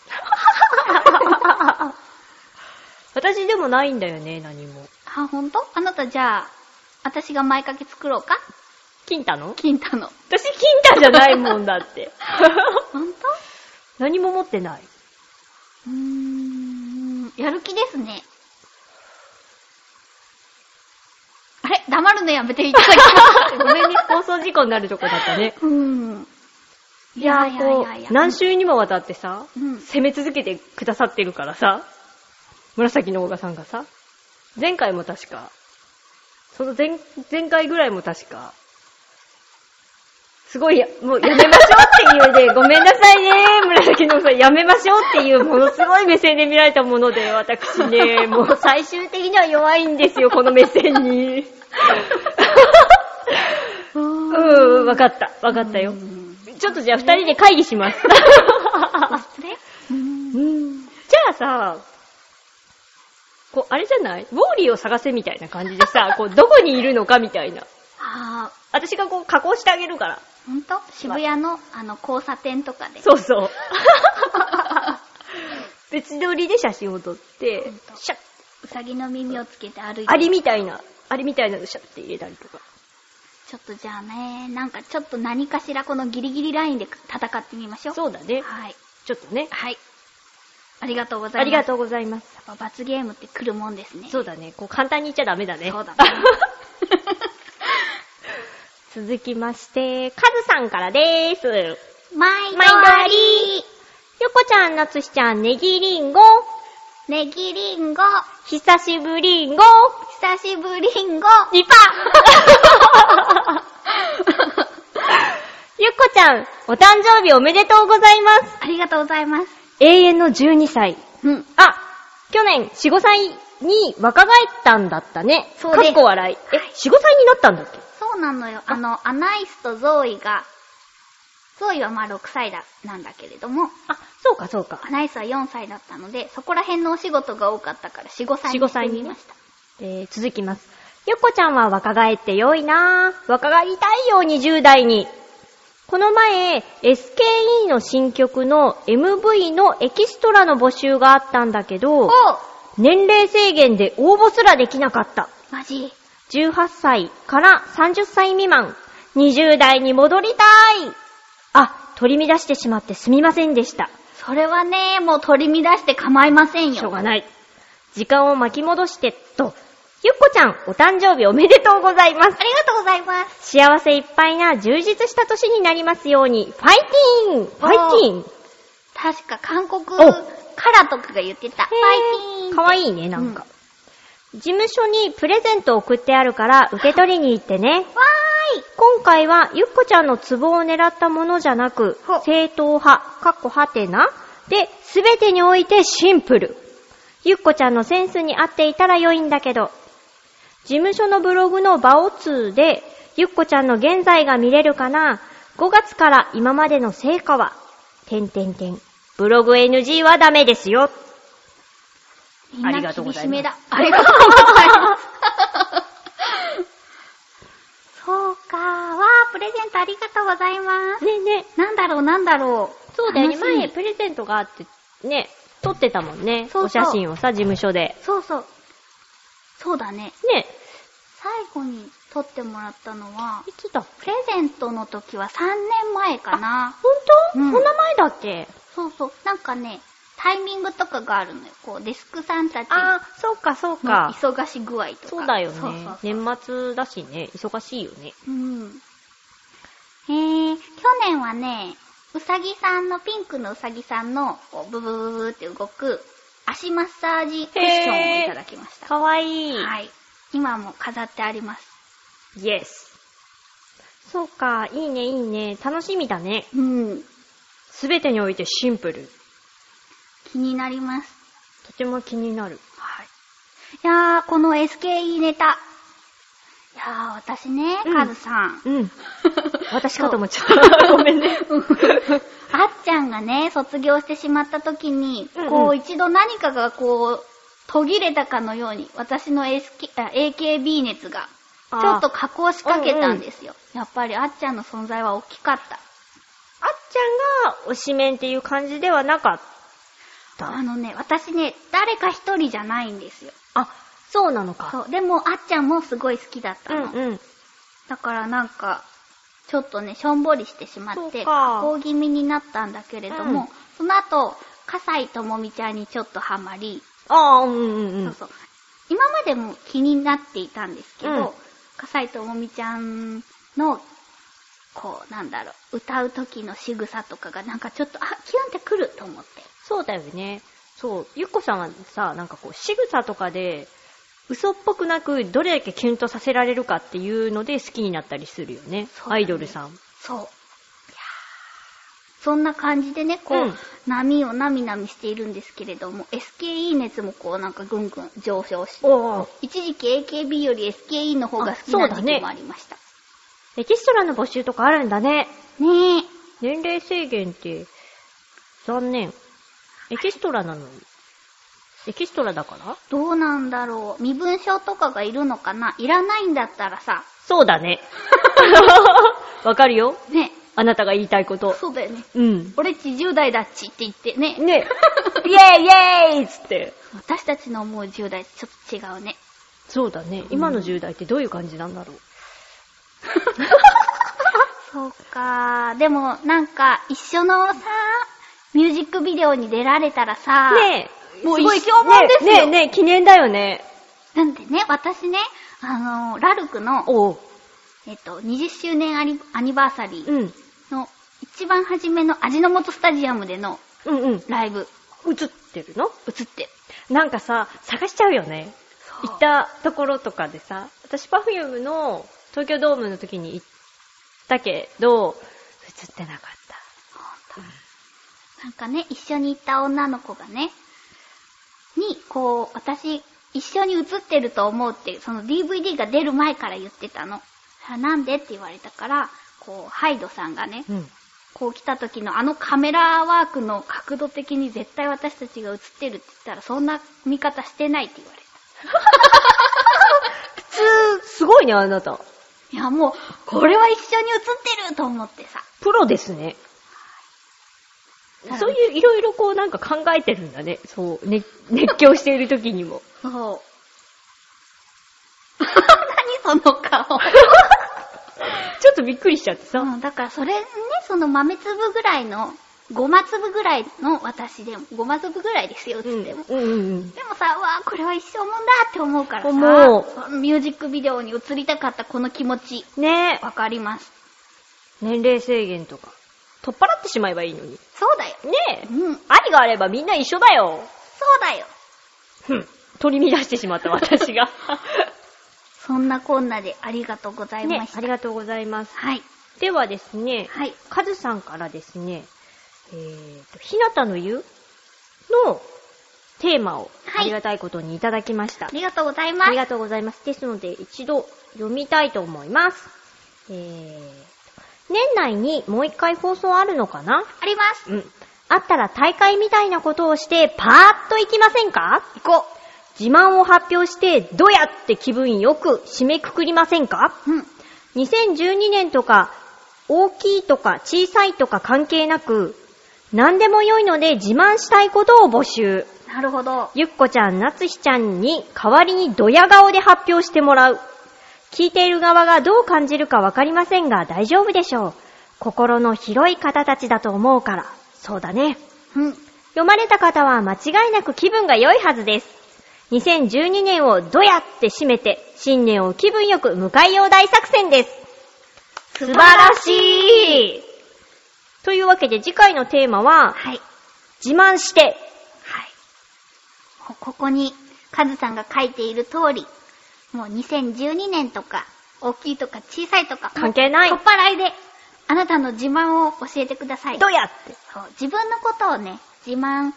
私でもないんだよね、何も。あ、本当？あなたじゃあ、私が前掛け作ろうか？金太の？金太の。私金太じゃないもんだって。本何も持ってない。当うーん、やる気ですね。あれ？黙るのやめていただきます。ごめんね、放送事故になるとこだったね。うん。いいやー、こう、何週週にもわたってさ、うん。攻め続けてくださってるからさ、紫のオガさんがさ、前回も確か、その前、前回ぐらいも確か、すごいや、もうやめましょうっていうね、ごめんなさいね、紫のさん、やめましょうっていう、ものすごい目線で見られたもので、私ね、もう最終的には弱いんですよ、この目線に。うん、わかった、わかったよ。ちょっとじゃあ二人で会議します。コスプレうん。うんじゃあさ、こう、あれじゃない？ウォーリーを探せみたいな感じでさ、こう、どこにいるのかみたいな。あ私がこう、加工してあげるから。ー、ほんと渋谷の、あの、交差点とかで。そうそう。別撮りで写真を撮ってシャッ、うさぎの耳をつけて歩いて。アリみたいな、アリみたいなのシャッて入れたりとか。ちょっとじゃあね、なんかちょっと何かしらこのギリギリラインで戦ってみましょう。そうだね。はい。ちょっとね。はい。ありがとうございます。ありがとうございます。やっぱ罰ゲームって来るもんですね。そうだね。こう、簡単に言っちゃダメだね。そうだね 続きまして、カズさんからでーす。毎度毎度あありりよこちゃん、なつしちゃん、ネギリンゴ。ネギリンゴ、久しぶりんご。久しぶりんご。リパゆっこちゃん、お誕生日おめでとうございます。ありがとうございます。永遠の12歳。うん。あ、去年4、5歳に若返ったんだったね。そうですかっこ笑い。え、4、5歳になったんだっけ？そうなのよ。あの、アナイスとゾーイが、ゾーイはまあ6歳だ、なんだけれども、あ、そうかそうか。アナイスは4歳だったので、そこら辺のお仕事が多かったから4、5歳4 5歳にねしてみました。えー、続きます。ゆっこちゃんは若返って良いなぁ。若返りたいよ、20代に。この前、SKE の新曲の MV のエキストラの募集があったんだけどお、年齢制限で応募すらできなかった。マジ18歳から30歳未満、20代に戻りたいあ、取り乱してしまってすみませんでした。それはね、もう取り乱して構いませんよ。しょうがない。時間を巻き戻して、と、ゆっこちゃん、お誕生日おめでとうございます。ありがとうございます。幸せいっぱいな充実した年になりますように、ファイティーンファイティーン確か韓国おカラとかが言ってた。ファイティーン。かわいいね、なんか。事務所にプレゼント送ってあるから受け取りに行ってね。わーい。今回はゆっこちゃんのツボを狙ったものじゃなくほ、正統派、かっこはてな。で、すべてにおいてシンプル。ゆっこちゃんのセンスに合っていたら良いんだけど。事務所のブログのバオ2で、ゆっこちゃんの現在が見れるかな ?5 月から今までの成果は、てんてんてん。ブログ NG はダメですよ。みんなありがとうございます厳しめだ。ありがとうございます。そうかわー、プレゼントありがとうございます。ねえねえ。なんだろう、なんだろう。そうだよね。前、プレゼントがあって、ね、撮ってたもんね。そうそうお写真をさ、事務所で。そうそう。そうだね。ね最後に撮ってもらったのは、いつだ？プレゼントの時は3年前かな。ほんと、うんそんな前だっけ？そうそう。なんかね、タイミングとかがあるのよ。こう、デスクさんたちあー、そうか、そうのか。忙し具合とか。そうだよね。そうそうそう年末だしね、忙しいよね。うん。えー、去年はね、うさぎさんの、ピンクのうさぎさんの、こうブブブブブって動く、足マッサージクッションをいただきました。かわいい。はい。今も飾ってあります。イエス。そうか、いいね、いいね。楽しみだね。うん。すべてにおいてシンプル。気になります。とても気になる。はい。いやー、この SKE ネタ。いやー、私ね、うんカズさん。うん。私かと思っちゃった。ごめんね。あっちゃんがね、卒業してしまった時に、うんうんこう一度何かがこう、途切れたかのように、私の SK あ AKB 熱が、ちょっと加工しかけたんですよ。やっぱりあっちゃんの存在は大きかった。あっちゃんが推しメンっていう感じではなかった。あのね、私ね、誰か一人じゃないんですよ。あ、そうなのか。そう。でも、あっちゃんもすごい好きだったの。うんうん。だからなんか、ちょっとね、しょんぼりしてしまって、か加工気味になったんだけれども、うんその後、笠井智美ちゃんにちょっとハマり、ああ、うんうんうん。そうそう。今までも気になっていたんですけど、うん笠井智美ちゃんの、こう、なんだろう、歌う時の仕草とかがなんかちょっと、あ、キュンってくると思って。そうだよね。そう。ゆっこさんはさ、なんかこう、仕草とかで、嘘っぽくなく、どれだけキュンとさせられるかっていうので好きになったりするよね。そうだねアイドルさん。そう。そんな感じでね、こう、うん波をなみなみしているんですけれども、SKE 熱もこうなんかぐんぐん上昇して、一時期 AKB より SKE の方が好きな時期もありました。エキストラの募集とかあるんだね。ねえ。年齢制限って、残念。エキストラなのに。エキストラだから？どうなんだろう。身分証とかがいるのかな？いらないんだったらさ、そうだね。わかるよね、あなたが言いたいこと。そうだよね。うん。俺っち10代だっちって言ってね。ね。イェーイイェーイっつって。私たちの思う10代ちょっと違うね。そうだね。今の10代ってどういう感じなんだろう。そうかでもなんか一緒のさ、ミュージックビデオに出られたらさ、ねえ。もうすごい評判ですよねえ、ねえ、記念だよね。なんでね、私ね、あの、ラルクの。えっと、20周年アニアニバーサリーうん。の一番初めの味の素スタジアムでのうんうん。ライブ、映ってるの？映ってる。なんかさ、探しちゃうよね。行ったところとかでさ、私パフュームの東京ドームの時に行ったけど、映ってなかった。なんかね、一緒に行った女の子がね、に、こう、私、一緒に映ってると思うって、その DVD が出る前から言ってたの。あなんでって言われたから、こう、ハイドさんがね、うん。こう来た時のあのカメラワークの角度的に絶対私たちが映ってるって言ったら、そんな見方してないって言われ 普通、すごいね、あなた。た。いや、もう、これは一緒に映ってると思ってさ。プロですね。そういういろいろこうなんか考えてるんだね。そう、ね、熱狂している時にも。そう。何その顔。ちょっとびっくりしちゃってさ。うん、だからそれね、その豆粒ぐらいの、ごま粒ぐらいの私でも、ごま粒ぐらいですよ、つうんっても。うんうん。でもさ、うわこれは一生もんだって思うからさ、ミュージックビデオに映りたかったこの気持ち、ねわかります。年齢制限とか。取っ払ってしまえばいいのに。そう。ねえう。ん、愛があればみんな一緒だよ。そうだよ。ふん。取り乱してしまった私が。そんなこんなでありがとうございまねし、た。ありがとうございます。はい。ではですね、はい。カズさんからですね、えーと、ひなたの湯のテーマをはいありがたいことにいただきました。ありがとうございます。ありがとうございます。ですので、一度読みたいと思います。えー、年内にもう一回放送あるのかな？あります。うん。あったら大会みたいなことをして、パーッと行きませんか？行こ自慢を発表して、どやって気分よく締めくくりませんか？うん。2012年とか、大きいとか小さいとか関係なく、何でも良いので自慢したいことを募集。なるほど。ゆっこちゃん、なつひちゃんに代わりにドヤ顔で発表してもらう。聞いている側がどう感じるかわかりませんが大丈夫でしょう。心の広い方たちだと思うから。そうだね。うん。読まれた方は間違いなく気分が良いはずです。2012年をドヤって締めて、新年を気分よく迎えよう大作戦です。素晴らしいというわけで次回のテーマは、はい。自慢して、はい。こここに、カズさんが書いている通り、もう2012年とか、大きいとか小さいとか、関係ない取っ払いで、あなたの自慢を教えてください。ドヤって？そう自分のことをね、自慢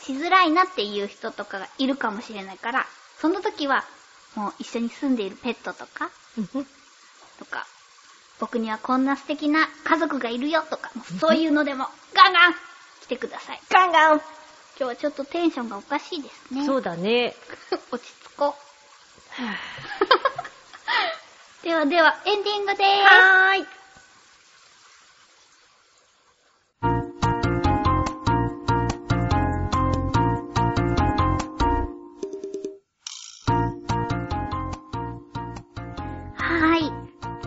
しづらいなっていう人とかがいるかもしれないから、その時は、もう一緒に住んでいるペットとか、とか、僕にはこんな素敵な家族がいるよとか、そういうのでもガンガン来てください。ガンガン今日はちょっとテンションがおかしいですね。そうだね。落ち着こう。ではでは、エンディングでーす。はーい。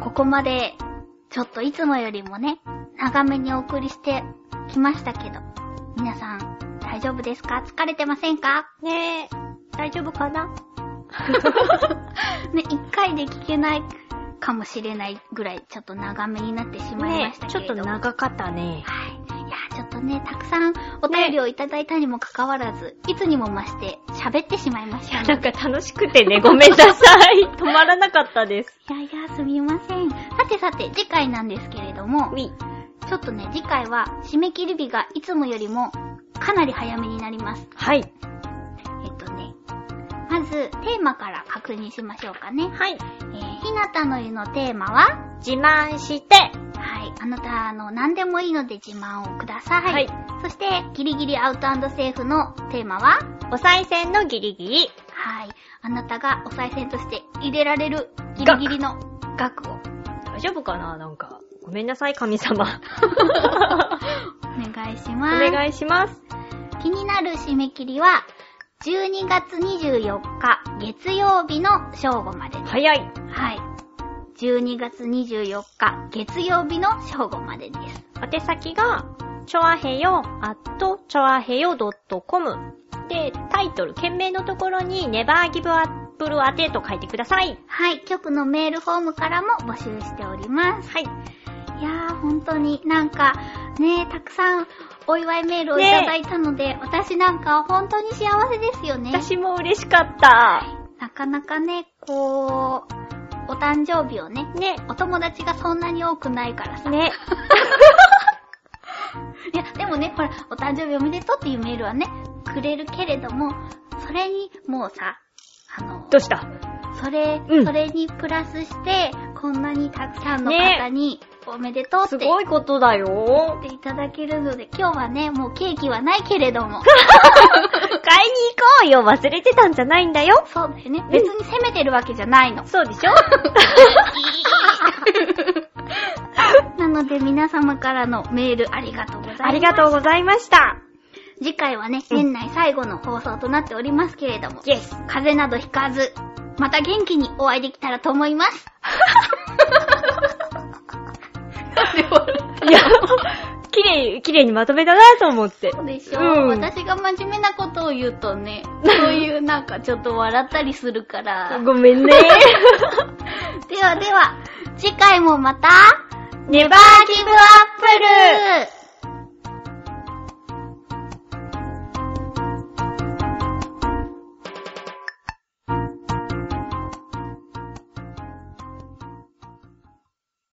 ここまで、ちょっといつもよりもね、長めにお送りしてきましたけど、皆さん、大丈夫ですか？疲れてませんか？ねえ、大丈夫かな？ね、一回で聞けないかもしれないぐらい、ちょっと長めになってしまいまねしたけちょっと。長かったね。はい。いや、ちょっとね、たくさんお便りをいただいたにもかかわらず、いつにも増して喋ってしまいましたので。なんか楽しくてね、ごめんなさい。止まらなかったです。いやいや、すみません。さてさて、次回なんですけれども。ちょっとね、次回は締め切り日がいつもよりもかなり早めになります。はい。まず、テーマから確認しましょうかね。はい。えー、ひなたの湯のテーマは、自慢して。はい、あなたの何でもいいので自慢をください。はい。そして、ギリギリアウトセーフのテーマは、お賽銭のギリギリ。はい、あなたがお賽銭として入れられるギリギリの額を大丈夫かな？なんか。ごめんなさい、神様。お願いしおます。願いします。気になる締め切りは、12月24日月曜日の正午までです。早い。はい。12月24日月曜日の正午までです。宛先が、ちょあへよ、あと、ちょあへよ .com で、タイトル、件名のところに、ネバーギブアップル宛てと書いてください。はい。局のメールフォームからも募集しております。はい。いやー、本当になんか、ねたくさんお祝いメールをいただいたので、私なんか本当に幸せですよね。私も嬉しかった。なかなかね、こう、お誕生日をね、ね。お友達がそんなに多くないからさ。ね。いや、でもね、ほら、お誕生日おめでとうっていうメールはね、くれるけれども、それに、もうさ、あの、どうした？それ、うんそれにプラスして、こんなにたくさんのね方に、おめでとうってすごいことだよ。ていただけるので、今日はね、もうケーキはないけれども、買いに行こうよ。忘れてたんじゃないんだよ。そうだよね。別に責めてるわけじゃないの。そうでしょ？なので皆様からのメールありがとうございます。ありがとうございました。次回はね、年内最後の放送となっておりますけれども、イエス。風邪などひかず、また元気にお会いできたらと思います。いや、綺麗、綺麗にまとめたなと思って。そうでしょ、うん私が真面目なことを言うとね、そういうなんかちょっと笑ったりするから。ごめんね。ではでは、次回もまた、ネバーギブアップル